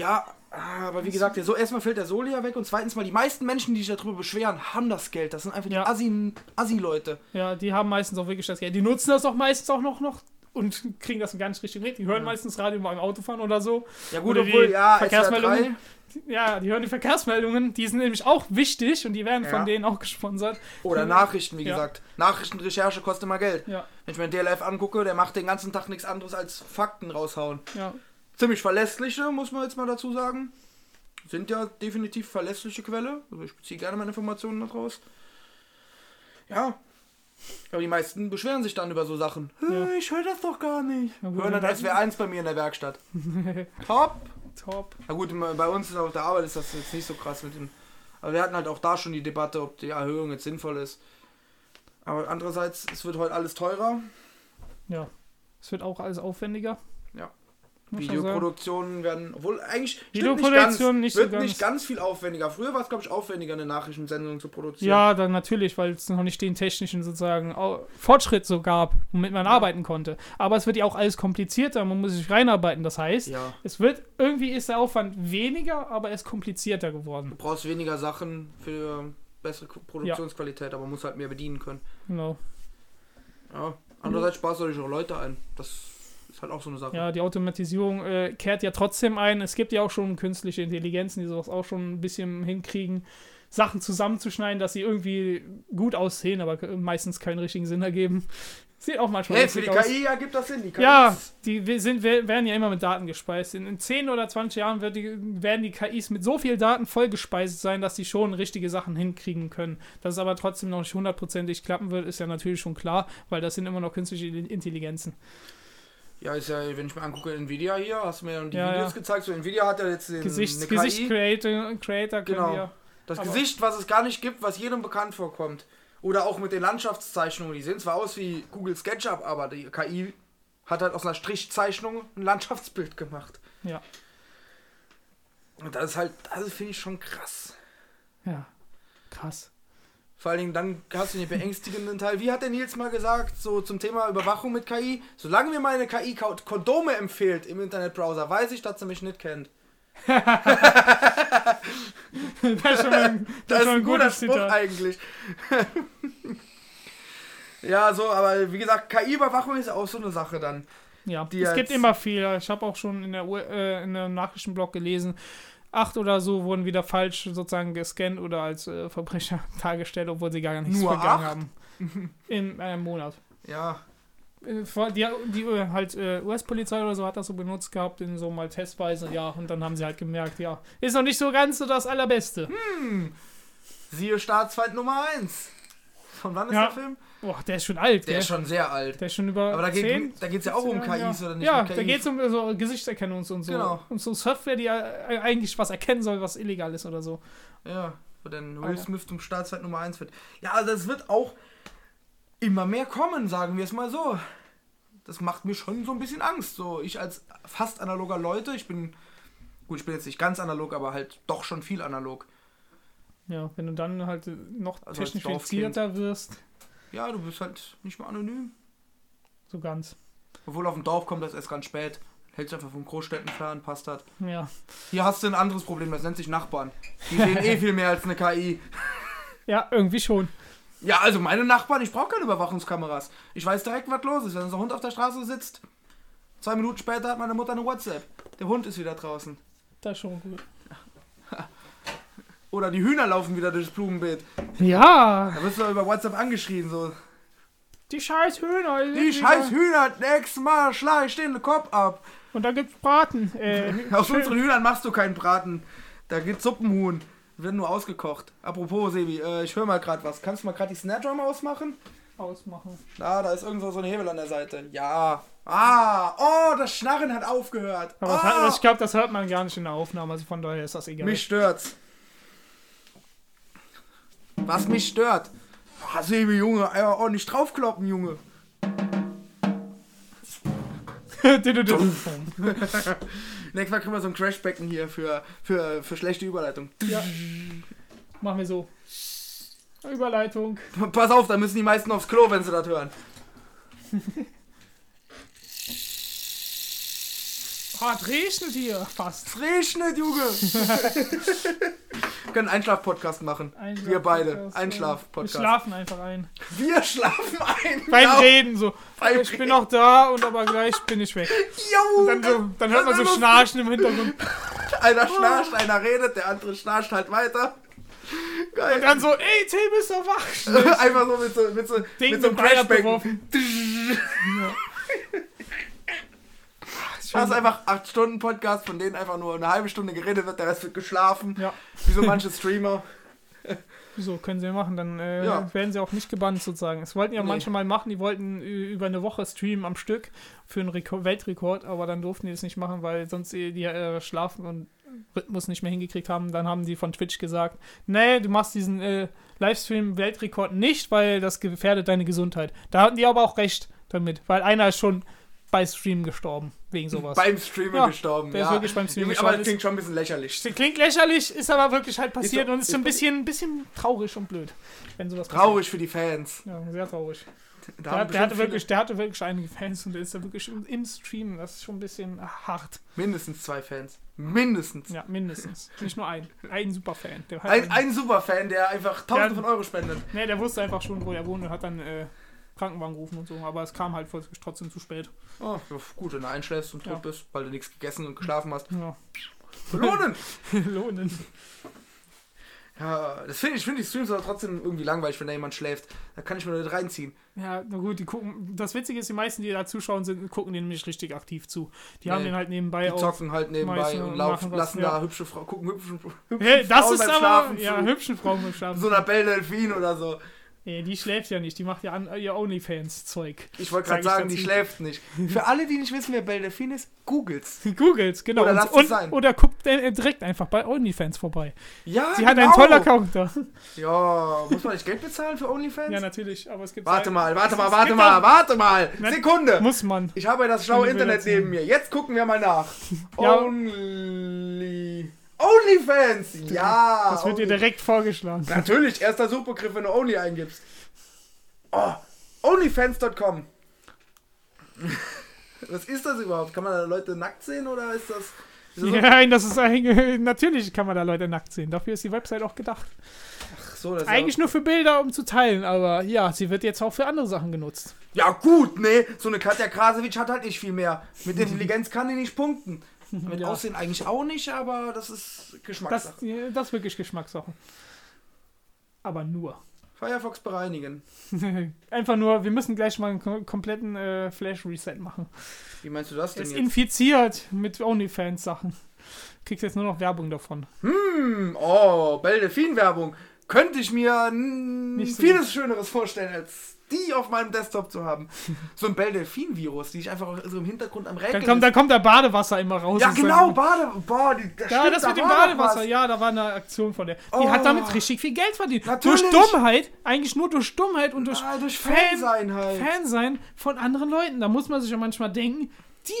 Ah, aber wie gesagt, so erstmal fällt der Soli ja weg und zweitens mal, die meisten Menschen, die sich darüber beschweren, haben das Geld. Das sind einfach Ja. die Assi- Assi-Leute. Ja, die haben meistens auch wirklich das Geld. Die nutzen das auch meistens auch noch, noch und kriegen das gar nicht richtig mit. Die hören meistens Radio beim Autofahren oder so. Ja gut, Oder obwohl, ja, Verkehrsmeldungen. SWR3 Ja, die hören die Verkehrsmeldungen. Die sind nämlich auch wichtig und die werden Ja. von denen auch gesponsert. oder Nachrichten, wie Ja. gesagt. Nachrichtenrecherche kostet immer Geld. Ja, Wenn ich mir den DLF angucke, der macht den ganzen Tag nichts anderes als Fakten raushauen. ja. Ziemlich verlässliche, muss man jetzt mal dazu sagen. Sind ja definitiv verlässliche Quelle. Also ich beziehe gerne meine Informationen daraus. Ja. Aber die meisten beschweren sich dann über so Sachen. Ja. "Äh, Ich höre das doch gar nicht. Gut, Hören dann dann- SW1 bei mir in der Werkstatt. Top. Top. Na gut, bei uns auf der Arbeit ist das jetzt nicht so krass mit dem. Aber wir hatten halt auch da schon die Debatte, ob die Erhöhung jetzt sinnvoll ist. Aber andererseits, es wird heute alles teurer. Ja. Es wird auch alles aufwendiger. Ja. Muss schon sagen. Videoproduktionen werden, obwohl eigentlich stimmt Videoproduktion nicht, nicht ganz, so wird ganz. nicht ganz viel aufwendiger. Früher war es, glaube ich, aufwendiger, eine Nachrichtensendung zu produzieren. Ja, dann natürlich, weil es noch nicht den technischen sozusagen Fortschritt so gab, womit man arbeiten konnte. Aber es wird ja auch alles komplizierter, man muss sich reinarbeiten. Das heißt, Ja. es wird, irgendwie ist der Aufwand weniger, aber er ist komplizierter geworden. Du brauchst weniger Sachen für bessere Produktionsqualität, aber muss halt mehr bedienen können. Genau. Ja. Andererseits sparst du natürlich auch Leute ein. Das ist halt auch so eine Sache. Ja, die Automatisierung äh, kehrt ja trotzdem ein. Es gibt ja auch schon künstliche Intelligenzen, die sowas auch schon ein bisschen hinkriegen, Sachen zusammenzuschneiden, dass sie irgendwie gut aussehen, aber meistens keinen richtigen Sinn ergeben. Sieht auch manchmal Hey, für die aus. KI ergibt das Sinn. Die KI Ja, die sind, werden ja immer mit Daten gespeist. In, in 10 oder 20 Jahren die, werden die KIs mit so viel Daten vollgespeist sein, dass sie schon richtige Sachen hinkriegen können. Dass es aber trotzdem noch nicht hundertprozentig klappen wird, ist ja natürlich schon klar, weil das sind immer noch künstliche Intelligenzen. Ja, ist ja, wenn ich mir angucke, Nvidia hier, hast du mir die Ja, Videos ja. gezeigt. So, Nvidia hat ja jetzt den, Gesichts, eine Gesicht KI. Creator, Creator Genau. wir. Das Gesicht, was es gar nicht gibt, was jedem bekannt vorkommt. Oder auch mit den Landschaftszeichnungen. Die sehen zwar aus wie Google SketchUp, aber die KI hat halt aus einer Strichzeichnung ein Landschaftsbild gemacht. Ja. Und das ist halt, das finde ich schon krass. Ja. Krass. Vor allen Dingen, dann hast du den beängstigenden Teil. Wie hat der Nils mal gesagt, so zum Thema Überwachung mit KI? Solange mir meine KI Ko- Kondome empfiehlt im Internetbrowser, weiß ich, dass sie mich nicht kennt. Das ist schon ein, Das ist schon ein guter Spruch Zitat. eigentlich. ja, so, aber wie gesagt, KI-Überwachung ist auch so eine Sache dann. Ja, es gibt immer viel. Ich habe auch schon in der, äh, in der Nachrichtenblog gelesen, acht oder so wurden wieder falsch sozusagen gescannt oder als äh, Verbrecher dargestellt, obwohl sie gar nichts Nur begangen acht? haben. In einem Monat. Ja, Äh, Die, die äh, halt äh, US-Polizei oder so hat das so benutzt gehabt, in so mal testweise, ja, und dann haben sie halt gemerkt, ja, ist noch nicht so ganz so das Allerbeste. siehe Staatsfeind Nummer 1. Von wann ist Ja. der Film? Boah, der ist schon alt, Der gell? ist schon sehr alt. Der ist schon über Aber da 10, geht es ja auch um 15 Jahre, KIs oder nicht? Ja, um da geht es um so Gesichtserkennung und so. Genau. Und so Software, die ja eigentlich was erkennen soll, was illegal ist oder so. Ja, wo dann Will. Smith zum Staatsfeind Nummer 1 wird. Ja, also das wird auch immer mehr kommen, sagen wir es mal so. Das macht mir schon so ein bisschen Angst. So, ich als fast analoger Leute, ich bin, gut, ich bin jetzt nicht ganz analog, aber halt doch schon viel analog. Ja, wenn du dann halt äh, noch Also als technifizierter wirst, Ja, du bist halt nicht mehr anonym. so ganz. Obwohl auf dem Dorf kommt das erst ganz spät. Hältst einfach von Großstädten fern, passt das. Ja. Hier hast du ein anderes Problem, das nennt sich Nachbarn. Die sehen eh viel mehr als eine KI. Ja, irgendwie schon. Ja, also meine Nachbarn, ich brauche keine Überwachungskameras. Ich weiß direkt, was los ist. Wenn so ein Hund auf der Straße sitzt, zwei Minuten später hat meine Mutter eine WhatsApp. Der Hund ist wieder draußen. Das ist schon gut. Oder die Hühner laufen wieder durchs Blumenbeet. Ja, Da wirst du über WhatsApp angeschrien, so. die scheiß Hühner. Die wieder- scheiß Hühner, nächstes Mal schlag ich den Kopf ab. Und da gibt's Braten. Äh, Aus unseren Hühnern machst du keinen Braten. Da gibt's Suppenhuhn. Die werden nur ausgekocht. Apropos, Sebi, äh, ich höre mal gerade was. Kannst du mal gerade die Snare Drum ausmachen? ausmachen. Da, da ist irgendwo so ein Hebel an der Seite. Ja. Ah, oh, das Schnarren hat aufgehört. Aber ah, hat- ich glaube, das hört man gar nicht in der Aufnahme, also von daher ist das egal. mich stört's. Was mich stört. Ah, Sebi, Junge, einfach ordentlich draufkloppen, Junge. Nächstes Mal kriegen wir so ein Crashbecken hier für, für, für schlechte Überleitung. ja. Machen wir so. Überleitung. Pass auf, da müssen die meisten aufs Klo, wenn sie das hören. Es regnet hier fast. Es regnet, Junge. Wir können einen Einschlaf-Podcast machen. Einschlaf- Wir beide. Podcast, Einschlaf-Podcast. Wir schlafen einfach ein. Wir schlafen ein. Beim Ja. Reden so. Beim ich bin noch da und aber gleich bin ich weg. Jo, dann, so, dann hört man so Schnarchen im Hintergrund. Einer schnarcht, einer redet, der andere schnarcht halt weiter. Geil. Und dann so, ey, Tim ist doch wach. Einfach so mit so, mit so, Ding mit so einem Crashback. beworfen. Das ist einfach 8 Stunden Podcast, von denen einfach nur eine halbe Stunde geredet wird, der Rest wird geschlafen. Ja, Wie so manche Streamer. wieso können sie machen, dann äh, Ja. werden sie auch nicht gebannt sozusagen. Das wollten ja Nee. manche mal machen, die wollten über eine Woche streamen am Stück für einen Reko Weltrekord, aber dann durften die das nicht machen, weil sonst die die, äh, Schlafen und Rhythmus nicht mehr hingekriegt haben. Dann haben die von Twitch gesagt, nee, du machst diesen äh, Livestream-Weltrekord nicht, weil das gefährdet deine Gesundheit. Da hatten die aber auch recht damit, weil einer ist schon bei Stream gestorben, wegen sowas. Beim Streamen Ja, gestorben. der ist ja. wirklich beim Streamen Aber das klingt schon ein bisschen lächerlich. Das klingt lächerlich, ist aber wirklich halt passiert doch- und ist so ist ein bisschen, bisschen traurig und blöd, wenn sowas Traurig für die Fans. passiert. Ja, sehr traurig. Der, der, hatte wirklich, der hatte wirklich einige Fans und der ist da wirklich im, im Stream. Das ist schon ein bisschen hart. Mindestens zwei Fans. Mindestens. Ja, mindestens. Nicht nur ein. Ein Superfan. Der, hat Ein, dann- ein Superfan, der einfach Tausende von Euro spendet. nee, der wusste einfach schon, wo er wohnt und hat dann äh, Krankenwagen gerufen und so. Aber es kam halt trotzdem zu spät. Oh, gut, wenn du einschläfst und tot Ja. bist, weil du nichts gegessen und geschlafen hast. Ja. Belohnen! Lohnen. Ja, das finde ich, finde die Streams aber trotzdem irgendwie langweilig, wenn da jemand schläft. Da kann ich mir nicht reinziehen. Ja, na gut, die gucken. Das Witzige ist, die meisten, die da zuschauen, sind, gucken den nämlich richtig aktiv zu. Die Nee. haben den halt nebenbei Die zocken halt nebenbei und laufen, was, lassen ja. da hübsche Frauen, gucken hübsche, hübsche Hey, das Frauen ist beim aber. Schlafen Ja, zu. hübschen Frauen beim Schlafen. So einer Belle Delfin oder so. Nee, die schläft ja nicht. Die macht ja an, ihr OnlyFans-Zeug. Ich wollte gerade sagen, die schläft nicht. Für alle, die nicht wissen, wer Belle Delfin ist, googelt's. Googles, genau. Oder und, lasst es sein. oder guckt äh, direkt einfach bei OnlyFans vorbei. Ja, Sie hat genau. einen tollen Account da. Ja, muss man nicht Geld bezahlen für OnlyFans? Ja, natürlich, aber es gibt. warte halt- mal, warte mal, warte mal, warte mal. Sekunde. Muss man. Ich habe ja das schlaue Internet neben mir. Jetzt gucken wir mal nach. Ja. Only. OnlyFans! Ja! Das wird dir Only- direkt vorgeschlagen. Natürlich, erster Suchbegriff, wenn du Only eingibst. Oh, Onlyfans.com. Was ist das überhaupt? Kann man da Leute nackt sehen oder ist das. Ist das Nein, das ist eigentlich. Natürlich kann man da Leute nackt sehen. Dafür ist die Website auch gedacht. Ach so, das ist Eigentlich nur für Bilder, um zu teilen, aber ja, sie wird jetzt auch für andere Sachen genutzt. ja, gut, nee. So eine Katja Krasowitsch hat halt nicht viel mehr. Mit Intelligenz kann die nicht punkten. Mit Ja. Aussehen eigentlich auch nicht, aber das ist Das, Geschmackssache. das ist wirklich Geschmackssache. Aber nur. Firefox bereinigen. Einfach nur, wir müssen gleich mal einen kom kompletten äh, Flash-Reset machen. Wie meinst du das denn ist jetzt? infiziert mit OnlyFans-Sachen. Kriegst jetzt nur noch Werbung davon. Hm, oh, Belle Delfin-Werbung. Könnte ich mir so vieles Schöneres vorstellen, als die auf meinem Desktop zu haben. So ein Belle Delfin-Virus, die ich einfach so im Hintergrund am Räkeln Dann kommt, kommt der Badewasser immer raus. Ja, genau, dann- Bade. Boah, die, das Ja, stimmt, das da mit dem Badewasser, was. ja, da war eine Aktion von der. Die Oh. hat damit richtig viel Geld verdient. Natürlich. Durch Dummheit, eigentlich nur durch Dummheit und durch Ah, durch Fan- Fan sein halt. Fan sein von anderen Leuten. Da muss man sich ja manchmal denken,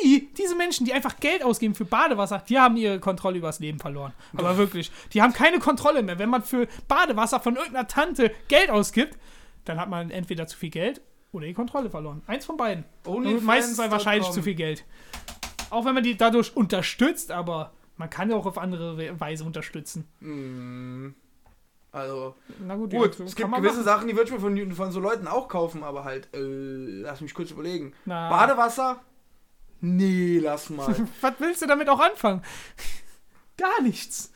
die, diese Menschen, die einfach Geld ausgeben für Badewasser, die haben ihre Kontrolle übers Leben verloren. Aber wirklich, die haben keine Kontrolle mehr. Wenn man für Badewasser von irgendeiner Tante Geld ausgibt, dann hat man entweder zu viel Geld oder die Kontrolle verloren. Eins von beiden. Und meistens halt wahrscheinlich zu viel Geld. Auch wenn man die dadurch unterstützt, aber man kann ja auch auf andere We- Weise unterstützen. Hm, Also, Na gut, gut, ja, es gibt gewisse machen. Sachen, die würde ich mir von, von so Leuten auch kaufen, aber halt, äh, lass mich kurz überlegen. Na. Badewasser? Nee, lass mal. Was willst du damit auch anfangen? Gar nichts.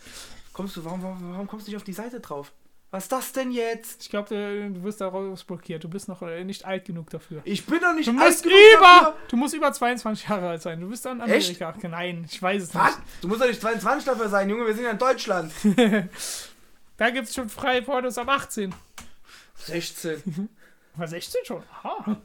kommst du, warum, warum, warum kommst du nicht auf die Seite drauf? Was ist das denn jetzt? Ich glaube, du wirst daraus blockiert. Du bist noch äh, nicht alt genug dafür. Ich bin doch nicht Du alt musst genug über, dafür. du musst über 22 Jahre alt sein. Du bist dann in Echt? Amerika. Nein, ich weiß es Was? Du musst doch nicht 22 dafür sein, Junge, wir sind ja in Deutschland. nicht. Da gibt es schon freie Pornos ab 18. 16. Aber 16 schon. Aha.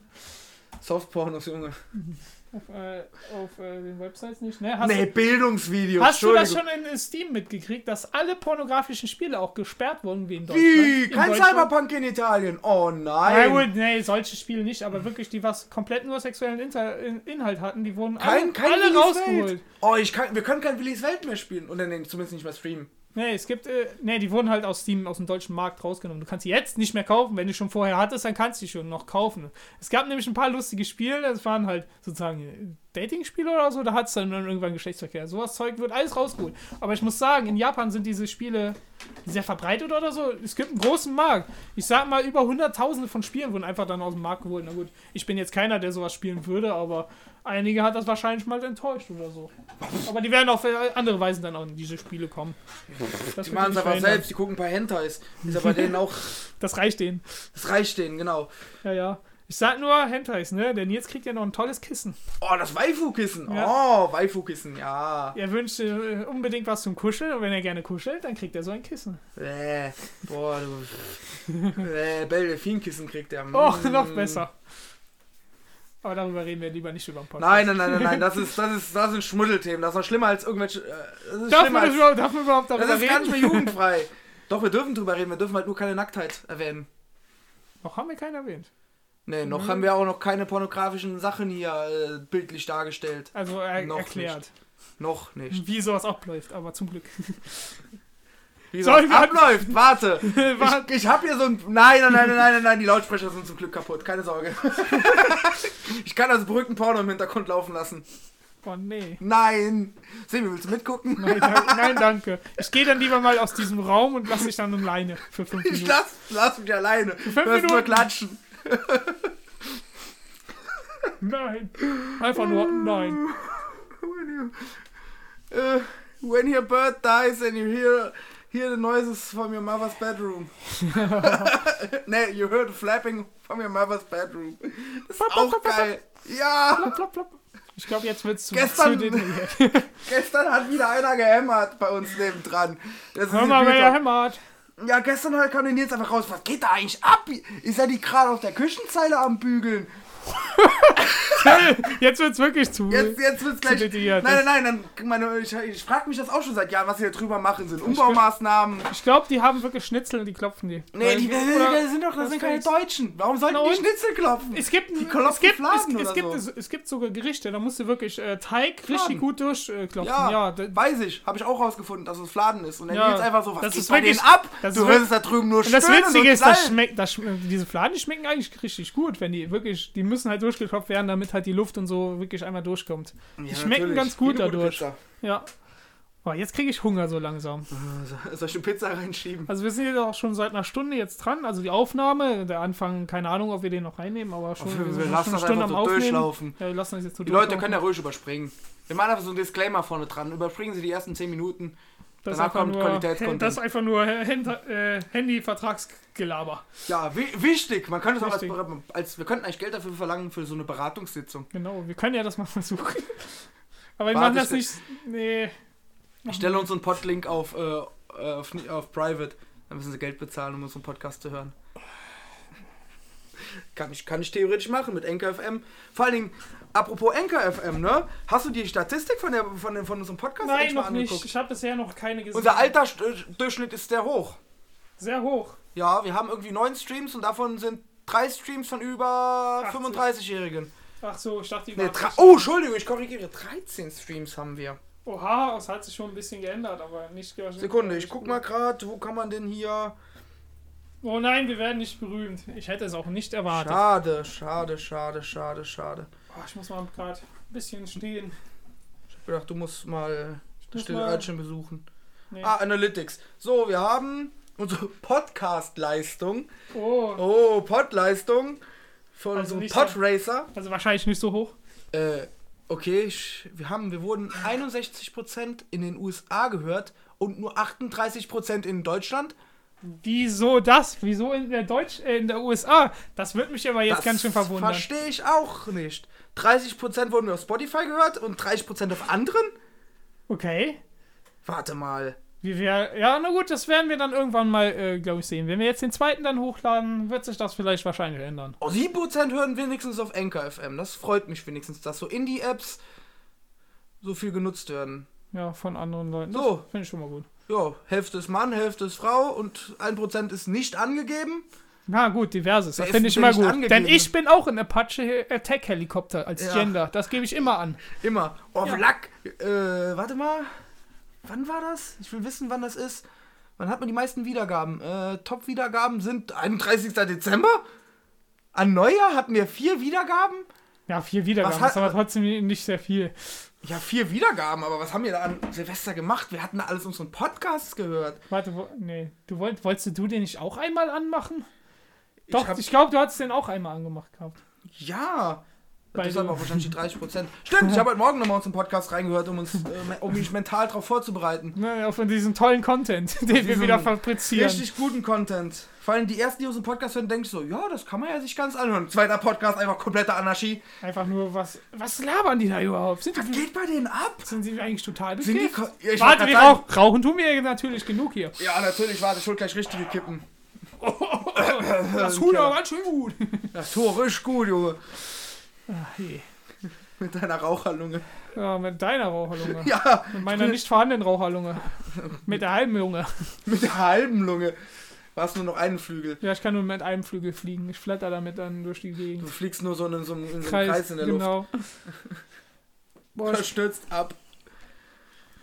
Softpornos, Junge. Auf, äh, auf äh, den Websites nicht, ne? Hast, Nee, Bildungsvideos. hast du das schon in Steam mitgekriegt, dass alle pornografischen Spiele auch gesperrt wurden wie in Deutschland? Wie? In Kein Deutschland? Cyberpunk in Italien. Oh Na nein. gut, nee, solche Spiele nicht, aber wirklich, die was komplett nur sexuellen Inter In Inhalt hatten, die wurden Kein, alle, kein alle rausgeholt. Welt. Oh, ich kann, wir können kein Willis Welt mehr spielen. Oder nee, zumindest nicht mehr streamen. Nee, es gibt, äh, nee, die wurden halt aus Steam, aus dem deutschen Markt rausgenommen. Du kannst sie jetzt nicht mehr kaufen. Wenn du schon vorher hattest, dann kannst du die schon noch kaufen. Es gab nämlich ein paar lustige Spiele, das waren halt sozusagen äh, Dating-Spiele oder so, da hat es dann irgendwann Geschlechtsverkehr. Sowas Zeug wird alles rausgeholt. Aber ich muss sagen, in Japan sind diese Spiele sehr verbreitet oder so. Es gibt einen großen Markt. Ich sag mal, über hunderttausende von Spielen wurden einfach dann aus dem Markt geholt. Na gut, ich bin jetzt keiner, der sowas spielen würde, aber einige hat das wahrscheinlich mal enttäuscht oder so. Aber die werden auf äh, andere Weisen dann auch in diese Spiele kommen. Das Die machen es einfach selbst, die gucken ein paar Hentais. Ist ja bei denen auch, Das reicht denen. das reicht denen, genau. Ja, ja. Ich sag nur Hentais, ne? Denn jetzt kriegt er noch ein tolles Kissen. Oh, das Waifu-Kissen. Ja. Oh, Waifu-Kissen, ja. Er wünscht äh, unbedingt was zum Kuscheln und wenn er gerne kuschelt, dann kriegt er so ein Kissen. Äh, boah, du. äh, Delfinkissen kriegt er. Oh, Mm. noch besser. Aber darüber reden wir lieber nicht über den Podcast. Nein, nein, nein, nein, nein, das ist, das ist, das sind Schmuddelthemen. Das ist noch schlimmer als irgendwelche. Äh, das ist Darf schlimmer man, als, überhaupt, darf man überhaupt darüber das ist reden? nicht mehr jugendfrei. Doch, wir dürfen drüber reden, wir dürfen halt nur keine Nacktheit erwähnen. Noch haben wir keinen erwähnt. Nee, noch Mhm. haben wir auch noch keine pornografischen Sachen hier äh, bildlich dargestellt. Also er, Noch erklärt, Noch nicht. wie sowas abläuft, aber zum Glück. Wie Sollen das abläuft, warte. Warte. Ich, ich hab hier so ein. Nein, nein, nein, nein, nein, nein, die Lautsprecher sind zum Glück kaputt, keine Sorge. ich kann also beruhigten Porno im Hintergrund laufen lassen. Oh nee. Nein. Semi, willst du mitgucken? Nein, danke. Nein, danke. Ich gehe dann lieber mal aus diesem Raum und lasse dich dann alleine für fünf Ich Minuten. lass, lass mich alleine. Du fünf nur Minuten. klatschen. Nein. Einfach nur nein. Uh, when your bird dies and you hear hear the noises from your mother's bedroom. nee, you heard the flapping from your mother's bedroom. Das ist auch geil. Ja. Ich glaube, jetzt wird's zu, Gestern- zu detailliert. gestern hat wieder einer gehämmert bei uns nebendran. Das Hör mal, wer hämmert. Ja, gestern halt kam der Nils einfach raus. Was geht da eigentlich ab? Ist er die gerade auf der Küchenzeile am Bügeln? Jetzt wird's wirklich zu. Jetzt, jetzt wird's gleich. detailliert. Nein, nein, nein, dann, meine, ich, ich frage mich das auch schon seit Jahren, was sie da drüber machen. Sind Umbaumaßnahmen. Ich glaube, die haben wirklich Schnitzel und die klopfen die. Nee, die, die, sind doch das sind keine Deutschen. Warum sollten die? Schnitzel klopfen? Es gibt, Die es gibt, es, Fladen es, oder gibt, so. es, es gibt sogar Gerichte, da musst du wirklich äh, Teig richtig Fladen. gut durchklopfen. Ja, ja, da- weiß ich. Habe ich auch rausgefunden, dass es Fladen ist. Und dann Ja, geht's einfach so, was das geht ist bei wirklich- denen ab? das Du ist hörst es da drüben nur Und das stöhnen Witzige und ist, das schmeckt, das, schm- diese Fladen, schmecken eigentlich richtig gut, wenn die wirklich, die müssen halt durchgeklopft werden, damit halt die Luft und so wirklich einmal durchkommt. Die Ja, schmecken natürlich. ganz gut dadurch. Ja. Boah, jetzt kriege ich Hunger so langsam. Soll ich eine Pizza reinschieben? Also wir sind jetzt auch schon seit einer Stunde jetzt dran, also die Aufnahme, der Anfang, keine Ahnung, ob wir den noch reinnehmen, aber schon, wir, wir lassen schon das eine Stunde einfach am so durchlaufen. Ja, wir lassen das jetzt so Die Leute können ja ruhig überspringen. Wir machen einfach so einen Disclaimer vorne dran. Überspringen sie die ersten 10 Minuten. Das ist danach einfach kommt nur, Qualitätscontent. Das ist einfach nur Hand, äh, Handy-Vertragsgelaber. Ja, wi wichtig. Man könnte es auch als, als. Wir könnten eigentlich Geld dafür verlangen für so eine Beratungssitzung. Genau, wir können ja das mal versuchen. Aber wir machen das ich- nicht. Nee. Ich stelle uns einen Podlink auf, äh, auf, auf Private. Dann müssen sie Geld bezahlen, um unseren Podcast zu hören. Kann ich, kann ich theoretisch machen mit Enker FM. Vor allen Dingen, apropos Enker FM, ne? Hast du die Statistik von, der, von, dem, von unserem Podcast Nein, noch nicht. angeguckt? Ich habe bisher noch keine gesehen. Unser Altersdurchschnitt ist sehr hoch. Sehr hoch. Ja, wir haben irgendwie neun Streams und davon sind drei Streams von über 80. 35-Jährigen. Ach so, ich dachte, die Nee, nicht- oh, Entschuldigung, ich korrigiere. 13 Streams haben wir. Oha, es hat sich schon ein bisschen geändert, aber nicht. Sekunde, ich guck mal gerade, wo kann man denn hier. Oh nein, wir werden nicht berühmt. Ich hätte es auch nicht erwartet. Schade, schade, schade, schade, schade. Oh, ich muss mal gerade ein bisschen stehen. Ich hab gedacht, du musst mal das stille Örtchen besuchen. Nee. Ah, Analytics. So, wir haben unsere Podcast-Leistung. Oh, Oh, Pod-Leistung von Also unserem nicht so- Podracer. also wahrscheinlich nicht so hoch. Äh, okay, ich, wir haben, wir wurden 61% in den USA gehört und nur 38% in Deutschland. Wieso das? Wieso in der Deutsch, äh, in der USA? Das wird mich aber jetzt Das ganz schön verwundern. Verstehe ich auch nicht. 30% wurden auf Spotify gehört und 30% auf anderen? Okay. Warte mal. Wie wir, ja, na gut, das werden wir dann irgendwann mal, äh, glaube ich, sehen. Wenn wir jetzt den zweiten dann hochladen, wird sich das vielleicht wahrscheinlich ändern. Oh, 7% hören wenigstens auf Anchor FM. Das freut mich wenigstens, dass so Indie-Apps so viel genutzt werden. Ja, von anderen Leuten. So. Finde ich schon mal gut. Ja, Hälfte ist Mann, Hälfte ist Frau und 1% ist nicht angegeben. Na gut, diverses. Das finde ich denn immer gut. angegeben? Denn ich bin auch ein Apache Attack Helikopter als Ja. Gender. Das gebe ich immer an. Immer. Oh, Ja. Lack. Äh, warte mal. wann war das? Ich will wissen, wann das ist. Wann hat man die meisten Wiedergaben? Äh, Top-Wiedergaben sind 31. Dezember? An Neujahr hatten wir vier Wiedergaben? Ja, vier Wiedergaben, Was hat- ist aber trotzdem nicht sehr viel. Ja, vier Wiedergaben, aber was haben wir da an Silvester gemacht? Wir hatten da alles unseren Podcasts gehört. Warte, wo, nee. Du wollt, wolltest du den nicht auch einmal anmachen? Doch, hab- ich glaube, du hattest den auch einmal angemacht gehabt. Ja. Weil das haben auch wahrscheinlich die 30 Prozent. Stimmt, ich habe heute Morgen nochmal unseren Podcast reingehört, um, uns, äh, um mich mental darauf vorzubereiten. Ne, auf diesen tollen Content, den wir wieder fabrizieren. Richtig guten Content. Vor allem die ersten, die unseren Podcast hören, denken so, ja, das kann man ja sich ganz anhören. Zweiter Podcast, einfach komplette Anarchie. Einfach nur, was, was labern die da überhaupt? Sind Was die, geht bei denen ab? sind sie eigentlich total bekifft? Ja, ich Warte, wollte die grad sagen- rauch, rauchen tun wir natürlich genug hier. Ja, natürlich, warte, ich hol gleich richtige Kippen. Das tut aber ganz schön gut. Das tut richtig gut, Junge. Ach, je. Mit deiner Raucherlunge. Ja, mit deiner Raucherlunge. Ja, Mit meiner nicht vorhandenen Raucherlunge. Mit der halben Lunge. mit der halben Lunge. Warst nur noch einen Flügel. Ja, ich kann nur mit einem Flügel fliegen. Ich flatter damit dann durch die Du Gegend. fliegst nur so in so einem, in so einem Kreis, in der Luft. genau. Boah, ich, Verstürzt ab.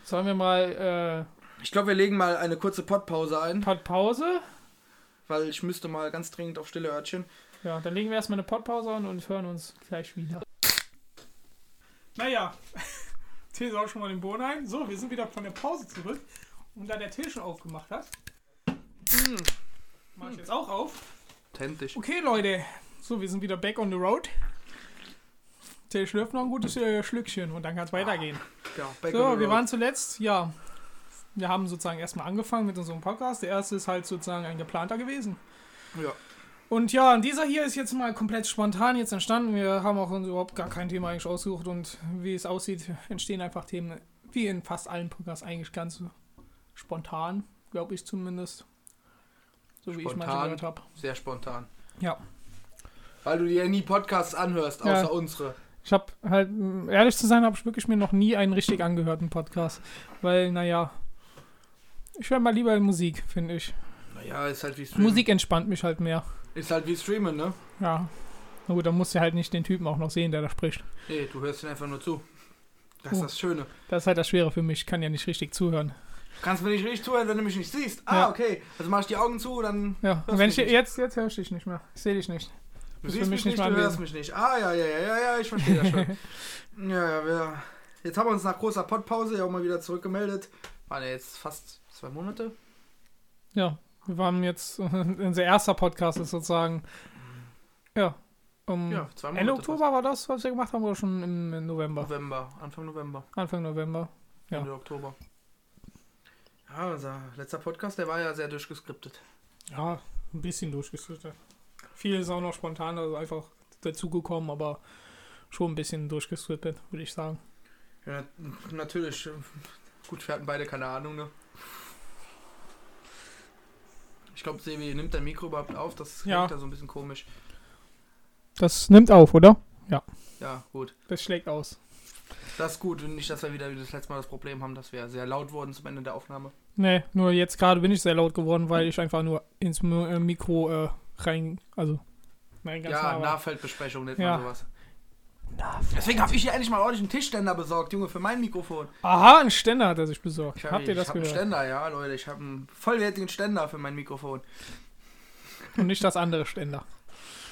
sollen wir mal Ich glaube, wir legen mal eine kurze Podpause ein, äh, Pod Pause? weil ich müsste mal ganz dringend auf stille Örtchen. Ja, dann legen wir erstmal eine Podpause an und hören uns gleich wieder. Naja, Till auch schon mal den Boden ein. So, wir sind wieder von der Pause zurück. Und da der Till schon aufgemacht hat, Hm. mache ich jetzt auch auf. Authentisch. Okay, Leute. So, wir sind wieder back on the road. Till schlürft noch ein gutes äh, Schlückchen und dann kann es weitergehen. Ja, back on So, the wir road. waren zuletzt, ja. Wir haben sozusagen erstmal angefangen mit unserem Podcast. Der erste ist halt sozusagen ein geplanter gewesen. Ja. Und ja, und dieser hier ist jetzt mal komplett spontan jetzt entstanden. Wir haben auch uns überhaupt gar kein Thema eigentlich ausgesucht und wie es aussieht, entstehen einfach Themen, wie in fast allen Podcasts eigentlich ganz spontan, glaube ich zumindest. So wie ich manche Spontan. gehört habe. Sehr spontan. Ja. Weil du dir nie Podcasts anhörst, außer Ja. unsere. Ich habe halt, um ehrlich zu sein, habe ich wirklich mir noch nie einen richtig angehörten Podcast. Weil, naja, ich höre mal lieber Musik, finde ich. Naja, ist halt wie. Musik entspannt mich halt mehr. Ist halt wie Streamen, ne? Ja. Na gut, dann musst du halt nicht den Typen auch noch sehen, der da spricht. Nee, du hörst ihn einfach nur zu. Das Oh. ist das Schöne. Das ist halt das Schwere für mich. Ich kann ja nicht richtig zuhören. Du kannst mir nicht richtig zuhören, wenn du mich nicht siehst. Ah, Ja. okay. Also mach ich die Augen zu, dann. Ja, Hörst wenn ich nicht. jetzt, jetzt höre ich dich nicht mehr. Ich sehe dich nicht. Du Ist siehst mich mich nicht, nicht du hörst mich nicht. Ah, ja, ja, ja, ja, ja, ich verstehe das schon. ja, ja, wir, jetzt haben wir uns nach großer Podpause ja auch mal wieder zurückgemeldet. Waren ja jetzt fast zwei Monate. Ja, wir waren jetzt, unser erster Podcast ist sozusagen, ja, um Ja, zwei Monate. Ende Oktober war das, was wir gemacht haben, oder schon im, im November? November, Anfang November, Anfang November. Ja. Ende Oktober. Ja, unser letzter Podcast, der war ja sehr durchgeskriptet. Ja, ein bisschen durchgeschüttelt. Viel ist auch noch spontan, also einfach dazugekommen, aber schon ein bisschen durchgescriptet, würde ich sagen. Ja, nat- natürlich. Gut, wir hatten beide keine Ahnung, ne? Ich glaube, Sebi, nimmt dein Mikro überhaupt auf? Das Ja. klingt da so ein bisschen komisch. Das nimmt auf, oder? Ja, gut. Das schlägt aus. Das ist gut. Und nicht, dass wir wieder wie das letzte Mal das Problem haben, dass wir sehr laut wurden zum Ende der Aufnahme. Nee, nur jetzt gerade bin ich sehr laut geworden, weil ich einfach nur ins äh, Mikro äh, rein, also nein, ganz ja, nah. Nahfeldbesprechung nennt Ja. man sowas. Deswegen habe ich hier endlich mal ordentlich einen Tischständer besorgt, Junge, für mein Mikrofon. Aha, ein Ständer hat er sich besorgt. Ich hab- Habt ihr das ich hab einen gehört? Ständer, ja, Leute. Ich habe einen vollwertigen Ständer für mein Mikrofon. Und nicht das andere Ständer.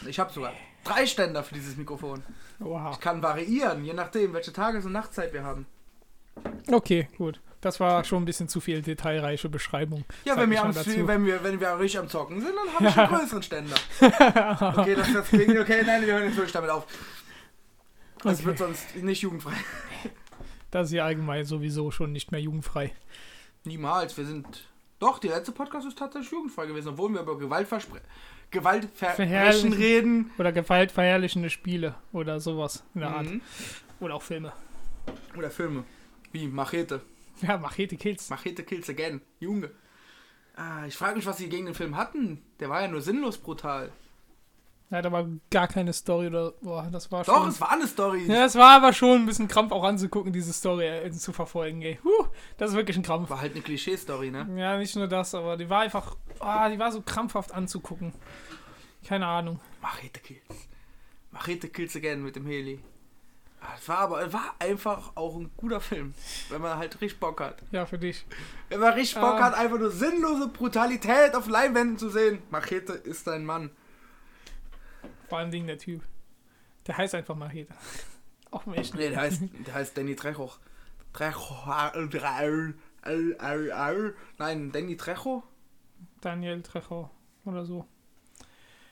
Ich habe sogar drei Ständer für dieses Mikrofon. Oha. Ich kann variieren, je nachdem, welche Tages- und Nachtzeit wir haben. Okay, gut. Das war schon ein bisschen zu viel detailreiche Beschreibung. Ja, wenn ich wir, am, wenn, wir, wenn wir richtig am Zocken sind, dann habe ich einen größeren Ständer. Okay, das, das klingt okay. Nein, wir hören jetzt wirklich damit auf. Das Okay. wird sonst nicht jugendfrei. Das ist ja allgemein sowieso schon nicht mehr jugendfrei. Niemals. Wir sind. Doch, der letzte Podcast ist tatsächlich jugendfrei gewesen, obwohl wir über Gewaltverspre Gewaltverbrechen reden. Oder gewaltverherrlichende Spiele oder sowas in der Art. Mhm. Oder auch Filme. Oder Filme. Wie Machete. Ja, Machete Kills. Machete kills again. Junge. Ah, ich frage mich, was sie gegen den Film hatten. Der war ja nur sinnlos brutal. Ja, da war gar keine Story oder. Boah, das war schon. Doch, es war eine Story. Ja, es war aber schon ein bisschen Krampf auch anzugucken, diese Story äh, zu verfolgen, ey. Huh, das ist wirklich ein Krampf. War halt eine Klischee-Story, ne? Ja, nicht nur das, aber die war einfach. Ah, die war so krampfhaft anzugucken. Keine Ahnung. Machete kills. Machete kills again mit dem Heli. Ah, es war aber es war einfach auch ein guter Film, wenn man halt richtig Bock hat. Ja, für dich. Wenn man richtig Bock Ah. hat, einfach nur sinnlose Brutalität auf Leinwänden zu sehen. Machete ist dein Mann. Vor allem Ding der Typ. Der heißt einfach Machete. Auch im echten. Nee, der heißt, der heißt Danny äh, äh. Nein, Danny Trejo? Daniel Trejo oder so.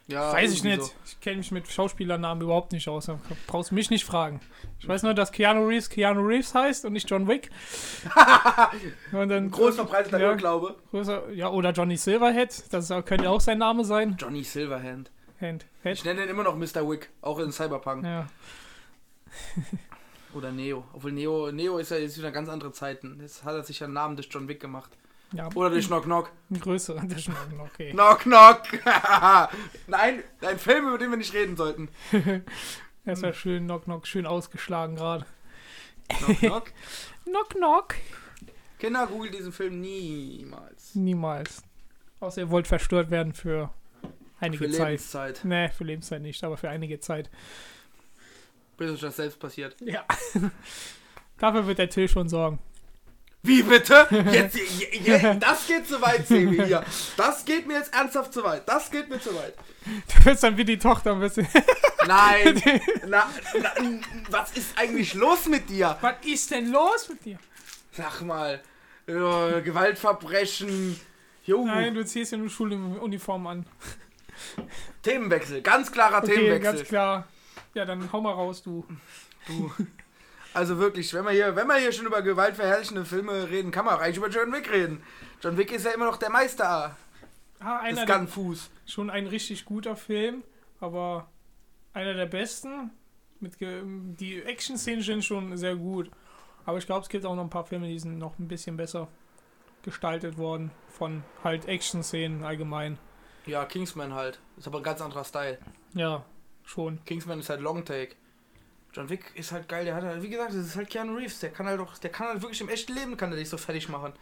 Ja, Weiß ich nicht. so. Ich kenne mich mit Schauspielernamen überhaupt nicht aus. Brauchst du mich nicht fragen. Ich weiß nur, dass Keanu Reeves Keanu Reeves heißt und nicht John Wick. und dann Groß verbreiteter ja, Irrglaube. größer, ja, oder Johnny Silverhead. Das könnte auch sein Name sein. Johnny Silverhand. Hand, Ich Head. nenne den immer noch Mr. Wick, auch in Cyberpunk. Ja. Oder Neo. Obwohl Neo, Neo ist ja jetzt wieder ganz andere Zeiten. Jetzt hat er sich ja einen Namen durch John Wick gemacht. ja, Oder durch Knock Knock. ein größerer. Das ist schon okay. Knock Knock! Nein, ein Film, über den wir nicht reden sollten. Das war schön, knock knock, schön ausgeschlagen gerade. Knock Knock. Knock knock. Kinder, googelt diesen Film niemals. Niemals. Außer ihr wollt verstört werden für einige Für Zeit. Lebenszeit. Nee, für Lebenszeit nicht, aber für einige Zeit. Bis euch das selbst passiert. Ja. Dafür wird der Till schon sorgen. Wie bitte? Jetzt, je, je, das geht zu weit, Sebi, hier. Das geht mir jetzt ernsthaft zu weit. Das geht mir zu weit. Du wirst dann wie die Tochter ein bisschen. Nein. Na, na, was ist eigentlich los mit dir? Was ist denn los mit dir? Sag mal. äh, Gewaltverbrechen. Jo, Nein, du ziehst ja nur Schuluniform an. Themenwechsel. Ganz klarer Okay, Themenwechsel. ganz klar. Ja, dann hau mal raus, du. Also wirklich, wenn wir hier, wenn wir hier schon über gewaltverherrlichende Filme reden, kann man auch eigentlich über John Wick reden. John Wick ist ja immer noch der Meister Ah, des einer der, Gunfuß. schon ein richtig guter Film, aber einer der besten. Mit die Action-Szenen sind schon sehr gut. Aber ich glaube, es gibt auch noch ein paar Filme, die sind noch ein bisschen besser gestaltet worden. Von halt Action-Szenen allgemein. Ja, Kingsman halt. Ist aber ein ganz anderer Style. Ja, schon. Kingsman ist halt Long Take. John Wick ist halt geil, der hat halt, wie gesagt, das ist halt Keanu Reeves, der kann halt doch, der kann halt wirklich im echten Leben, kann der dich so fertig machen.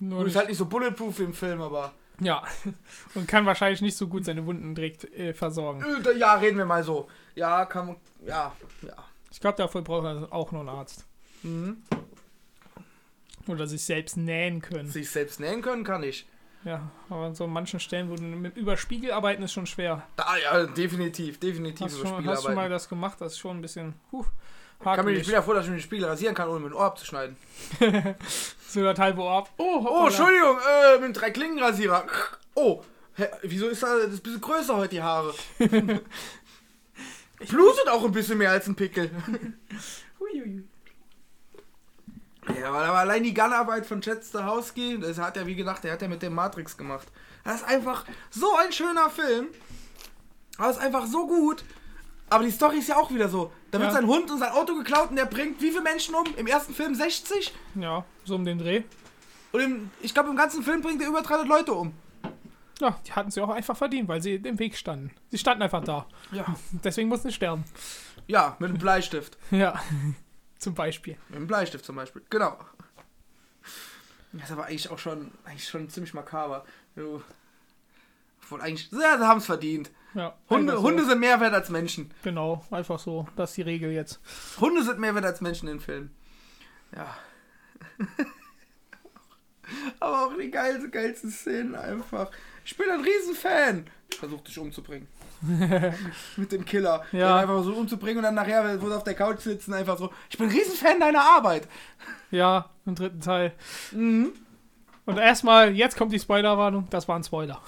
Nur Und ist halt nicht so bulletproof wie im Film, aber. ja. Und kann wahrscheinlich nicht so gut seine Wunden direkt äh, versorgen. Äh, Ja, reden wir mal so. Ja, kann man, ja, ja. Ich glaube, dafür braucht er auch noch einen Arzt. Mhm. Oder sich selbst nähen können. Sich selbst nähen können kann ich. Ja, aber an so manchen Stellen, wo du mit über Spiegel arbeiten, ist schon schwer. Da, ja, definitiv, definitiv Hast, schon, hast du mal das gemacht? Das ist schon ein bisschen huh, Ich, kann mich, ich bin ja froh, dass ich mir den Spiegel rasieren kann, ohne mit dem Ohr abzuschneiden. So das halbe Ohr ab. Oh, Oh, hoppala. Entschuldigung, äh, mit dem Drei-Klingen-Rasierer. Oh, hä, wieso ist das, das ist ein bisschen größer heute, die Haare? Blutet auch ein bisschen mehr als ein Pickel. Huiui. Ja, aber allein die Gunarbeit von Chad Stahelski, das hat er, wie gesagt, der hat ja mit dem Matrix gemacht. Das ist einfach so ein schöner Film. Aber ist einfach so gut. Aber die Story ist ja auch wieder so. Da wird Ja. sein Hund und sein Auto geklaut und der bringt wie viele Menschen um? Im ersten Film 60? Ja, so um den Dreh. Und im, ich glaube, im ganzen Film bringt er über 300 Leute um. Ja, die hatten sie auch einfach verdient, weil sie im Weg standen. Sie standen einfach da. Ja. Deswegen mussten sie sterben. Ja, mit einem Bleistift. Ja, zum Beispiel. Mit einem Bleistift zum Beispiel. Genau. Das ist aber eigentlich auch schon, eigentlich schon ziemlich makaber. Du- Obwohl eigentlich, ja, sie haben es verdient. Ja, Hunde, so. Hunde sind mehr wert als Menschen. Genau, einfach so. Das ist die Regel jetzt. Hunde sind mehr wert als Menschen in Filmen. Ja. Aber auch die geilsten, geilsten Szenen einfach. Ich bin ein Riesenfan. Versucht dich umzubringen. Mit dem Killer. Ja. Den einfach so umzubringen und dann nachher, wo sie auf der Couch sitzen, einfach so. Ich bin ein Riesenfan deiner Arbeit. Ja, im dritten Teil. Mhm. Und erstmal, jetzt kommt die Spoilerwarnung. Das war ein Spoiler.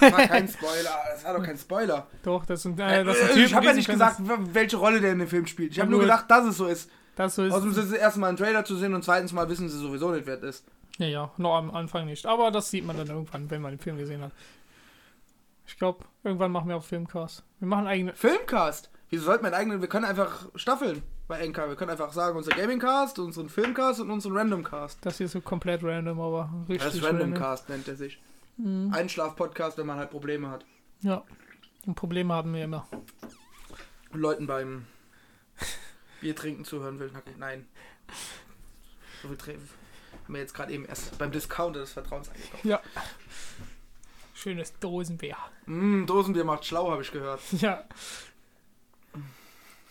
Das war kein Spoiler. Das war doch kein Spoiler. Doch, das sind, äh, das Äh, sind ich habe ja nicht sind- gesagt, welche Rolle der in dem Film spielt. Ich habe nur gedacht, dass es so ist. Das so ist. Außerdem ist es erstmal ein Trailer zu sehen und zweitens mal wissen sie sowieso nicht, wer es ist. Ja, ja, noch am Anfang nicht. Aber das sieht man dann irgendwann, wenn man den Film gesehen hat. Ich glaube, irgendwann machen wir auch Filmcast. Wir machen eigene. Filmcast. Wieso sollten wir einen eigenen. Wir können einfach staffeln bei Enka. Wir können einfach sagen, unser Gamingcast, unseren Filmcast und unseren Randomcast. Das hier ist so komplett random, aber richtig. Das Randomcast, nennt er sich. Mhm. Einschlaf-Podcast, wenn man halt Probleme hat. Ja. Und Probleme haben wir immer. Und Leuten beim Bier trinken zuhören will. Nein. So viel Treffen. Haben wir jetzt gerade eben erst beim Discounter des Vertrauens eingekauft. Ja. Schönes Dosenbier. Mm, Dosenbier macht schlau, habe ich gehört. Ja.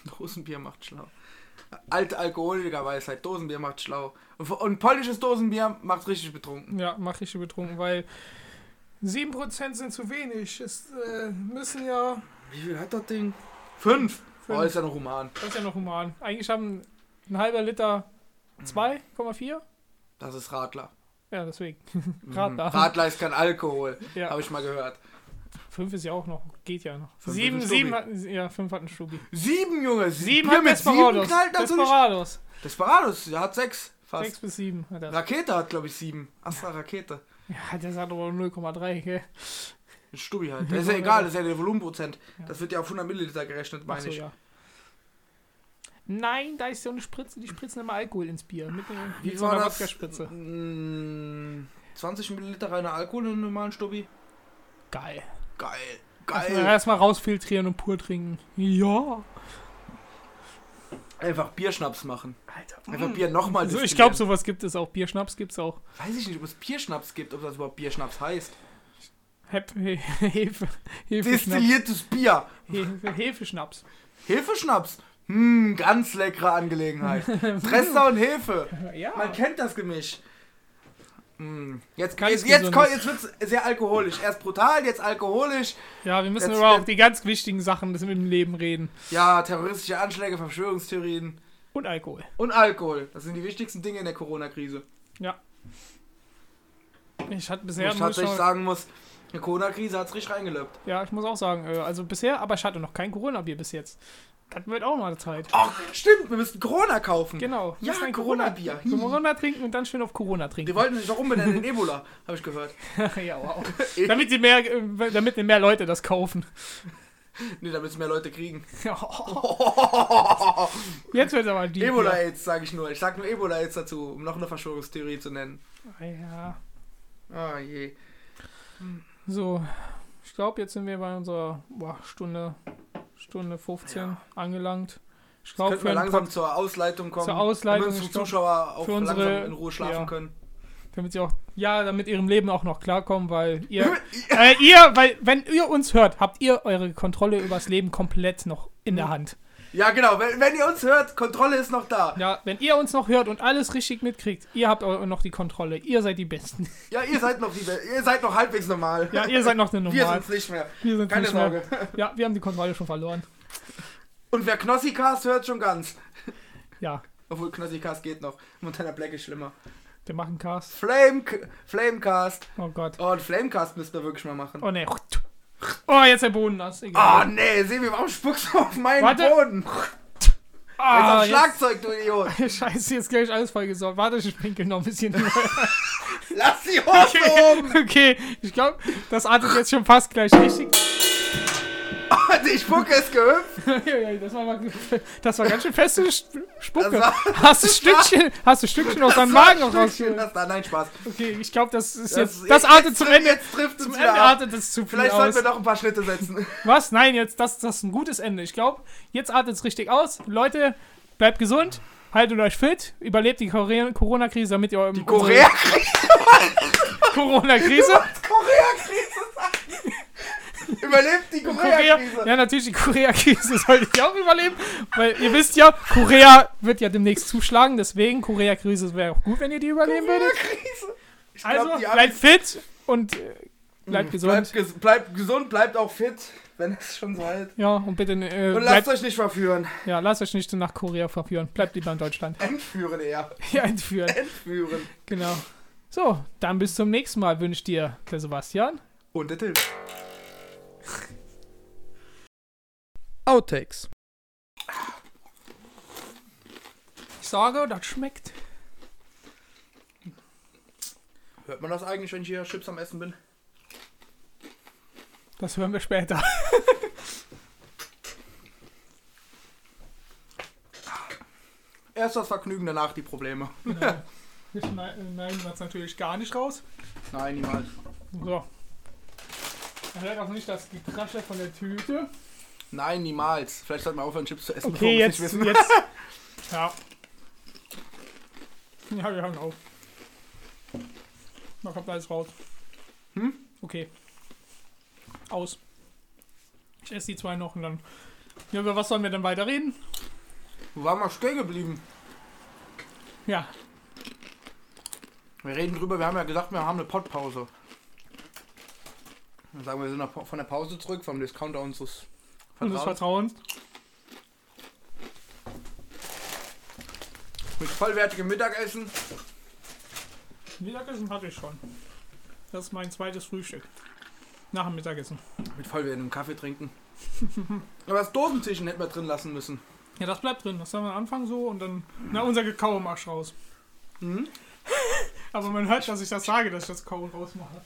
Dosenbier macht schlau. Alte Alkoholikerweisheit, Dosenbier macht schlau. Und, polnisches Dosenbier macht richtig betrunken. Ja, mach ich betrunken, weil 7% sind zu wenig. Es äh, müssen ja. Wie viel hat das Ding? Fünf. Fünf. Oh, ist ja noch human. Das ist ja noch human. Eigentlich haben ein halber Liter 2,4. Das ist Radler. Ja, deswegen. Radler. Radler ist kein Alkohol. Ja. Habe ich mal gehört. 5 ist ja auch noch. Geht ja noch. Fünf Sieben, sieben Stubi. hat, ja, 5 hat ein Stubi. Sieben, Junge. Sieben Bier hat mit sieben Desperados. Desperados. Desperados, der hat sechs. Fast. 6 bis 7 hat er. Rakete hat, glaube ich, sieben. Astra Rakete. Ja, der sagt aber 0,3, gell? Ein Stubi halt. Das ist ja egal, das ist ja der Volumenprozent. Das wird ja auf 100 Milliliter gerechnet, meine Achso, ich. ja. Nein, da ist so eine Spritze, die spritzen immer Alkohol ins Bier. Mit, einer- Wie mit so war einer das? Wodka-Spritze. Mm, 20 Milliliter reiner Alkohol in einem normalen Stubi. Geil. Geil. Geil. erstmal rausfiltrieren und pur trinken. Ja. Einfach Bierschnaps machen. Alter. Einfach Bier nochmal Also ich glaube, sowas gibt es auch. Bierschnaps gibt es auch. Weiß ich nicht, ob es Bierschnaps gibt, ob das überhaupt Bierschnaps heißt. Hep He Hefe. Hefeschnaps. Destilliertes Bier. Hefe Hefeschnaps. Hefeschnaps. Hm, ganz leckere Angelegenheit. Trester und Hefe. Ja. Man kennt das Gemisch. Hm, Jetzt, jetzt, jetzt, jetzt wird es sehr alkoholisch. Erst brutal, jetzt alkoholisch. Ja, wir müssen Jetzt- über auch die ganz wichtigen Sachen des im Leben reden. Ja, terroristische Anschläge, Verschwörungstheorien Und Alkohol. und Alkohol. Das sind die wichtigsten Dinge in der Corona-Krise. Ich hatte Wo bisher ich muss tatsächlich sagen muss, die Corona-Krise hat es richtig reingelöppt. Ja, ich muss auch sagen, äh, also bisher, aber ich hatte noch kein Corona-Bier bis jetzt. Das wird auch mal Zeit. Ach, stimmt, wir müssen Corona kaufen. Genau. Ja, ein Corona-Bier. Corona trinken und dann schön auf Corona Die trinken. wollten sich doch umbenennen in Ebola, habe ich gehört. ja, wow. damit, die mehr, äh, damit mehr Leute das kaufen. Nee, damit es mehr Leute kriegen. Jetzt wird aber die. Ebola-Aids, sage ich nur. Ich sag nur Ebola-Aids dazu, um noch eine Verschwörungstheorie zu nennen. Ja. Ah je. So, ich glaube, jetzt sind wir bei unserer boah, Stunde, Stunde 15 angelangt. Ich glaube, wir langsam Pod- zur Ausleitung kommen. Zur Ausleitung, Damit unsere Zuschauer auch für unsere- langsam in Ruhe schlafen ja. können. damit sie auch, ja, damit ihrem Leben auch noch klarkommen, weil ihr, äh, ihr, weil, wenn ihr uns hört, habt ihr eure Kontrolle übers Leben komplett noch in der Hand. Ja, genau. Wenn, wenn ihr uns hört, Kontrolle ist noch da. Ja, wenn ihr uns noch hört und alles richtig mitkriegt, ihr habt eu- noch die Kontrolle. Ihr seid die Besten. Ja, ihr seid noch, die, ihr seid noch halbwegs normal. Ja, ihr seid noch eine Wir Normal. sind's nicht mehr. Wir sind Keine nicht mehr- Sorge. Ja, wir haben die Kontrolle schon verloren. Und wer Knossi-Cast hört, schon ganz. Ja, Obwohl Knossi-Cast geht noch. Montana Black ist schlimmer. wir machen Cast. Flame, Flamecast. Oh Gott. Oh, ein Flamecast müssten wir wirklich mal machen. Oh ne. Oh, jetzt der Boden nass. Oh Egal. nee, Sebi, warum spuckst du auf meinen Warte. Boden? Ah, Jetzt auf Schlagzeug, du Idiot. Scheiße, jetzt gleich alles vollgesorgt. Warte, ich pinkel noch ein bisschen. Lass die Hose oben. okay, ich glaube, das artet jetzt schon fast gleich richtig. Die Spucke ist gehüpft. Das, war mal, das war ganz schön feste Sp- Spucke. War- hast du Stückchen, hast du Stückchen aus deinem Magen rausgeholt? da, nein, Spaß. Okay, ich glaube, das ist Das- jetzt, das artet zum jetzt- Ende. Jetzt trifft es Zum Ende artet es zu viel Vielleicht sollten wir noch ein paar Schritte setzen. Was? Nein, jetzt, das, das ist ein gutes Ende. Ich glaube, jetzt artet es richtig aus. Leute, bleibt gesund, haltet euch fit, überlebt die Corona-Krise, damit ihr Die Korea-Krise. Corona-Krise. Korea-Krise. Überlebt die Korea, Korea-Krise. ja, natürlich, die Korea-Krise sollte ich auch überleben, weil ihr wisst ja, Korea wird ja demnächst zuschlagen, deswegen Korea-Krise wäre auch gut, wenn ihr die überleben würdet. Korea-Krise. Ich Also, glaub, die bleibt fit und äh, bleibt Amis- gesund. Bleibt, ges bleibt gesund, bleibt auch fit, wenn es schon so halt. ja, und bitte, äh, Und bleibt, lasst euch nicht verführen. ja, lasst euch nicht nach Korea verführen. Bleibt lieber in Deutschland. Entführen eher. Ja, entführen. Entführen. Genau. So, dann bis zum nächsten Mal wünscht dir der Sebastian. Und der Till. Outtakes. Ich sage, das schmeckt. Hört man das eigentlich, wenn ich hier Chips am Essen bin? Das hören wir später. Erst das Vergnügen, danach die Probleme. Genau. Wir schneiden das natürlich gar nicht raus. Nein, niemals. So. Er hört auch nicht das Gekrasche von der Tüte. Nein, niemals. Vielleicht sollten wir aufhören, Chips zu essen, Okay, wir jetzt, es nicht wissen. jetzt. Ja. Ja, wir hören auf. Da kommt alles raus. Hm? Okay. Aus. Ich esse die zwei noch und dann Ja, über was sollen wir denn weiterreden? Wo waren wir stehen geblieben? Ja, Wir reden drüber, wir haben ja gesagt, wir haben eine Podpause. Dann sagen wir, wir sind noch von der Pause zurück, vom Discounter unseres unseres Vertrauens. Vertrauens. Mit vollwertigem Mittagessen. Mittagessen hatte ich schon. Das ist mein zweites Frühstück. Nach dem Mittagessen. Mit vollwertigem Kaffee trinken. Aber das Dosenzischen hätten wir drin lassen müssen. Ja, das bleibt drin. Das haben wir am Anfang so und dann. Na, unser Gekau machst raus. Mhm. Aber man hört, dass ich das sage, dass ich das Kauen rausmache.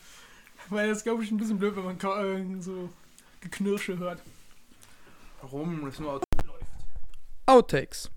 Weil das glaube ich ein bisschen blöd, wenn man äh, so Geknirsche hört. Warum? Das nur Outtakes.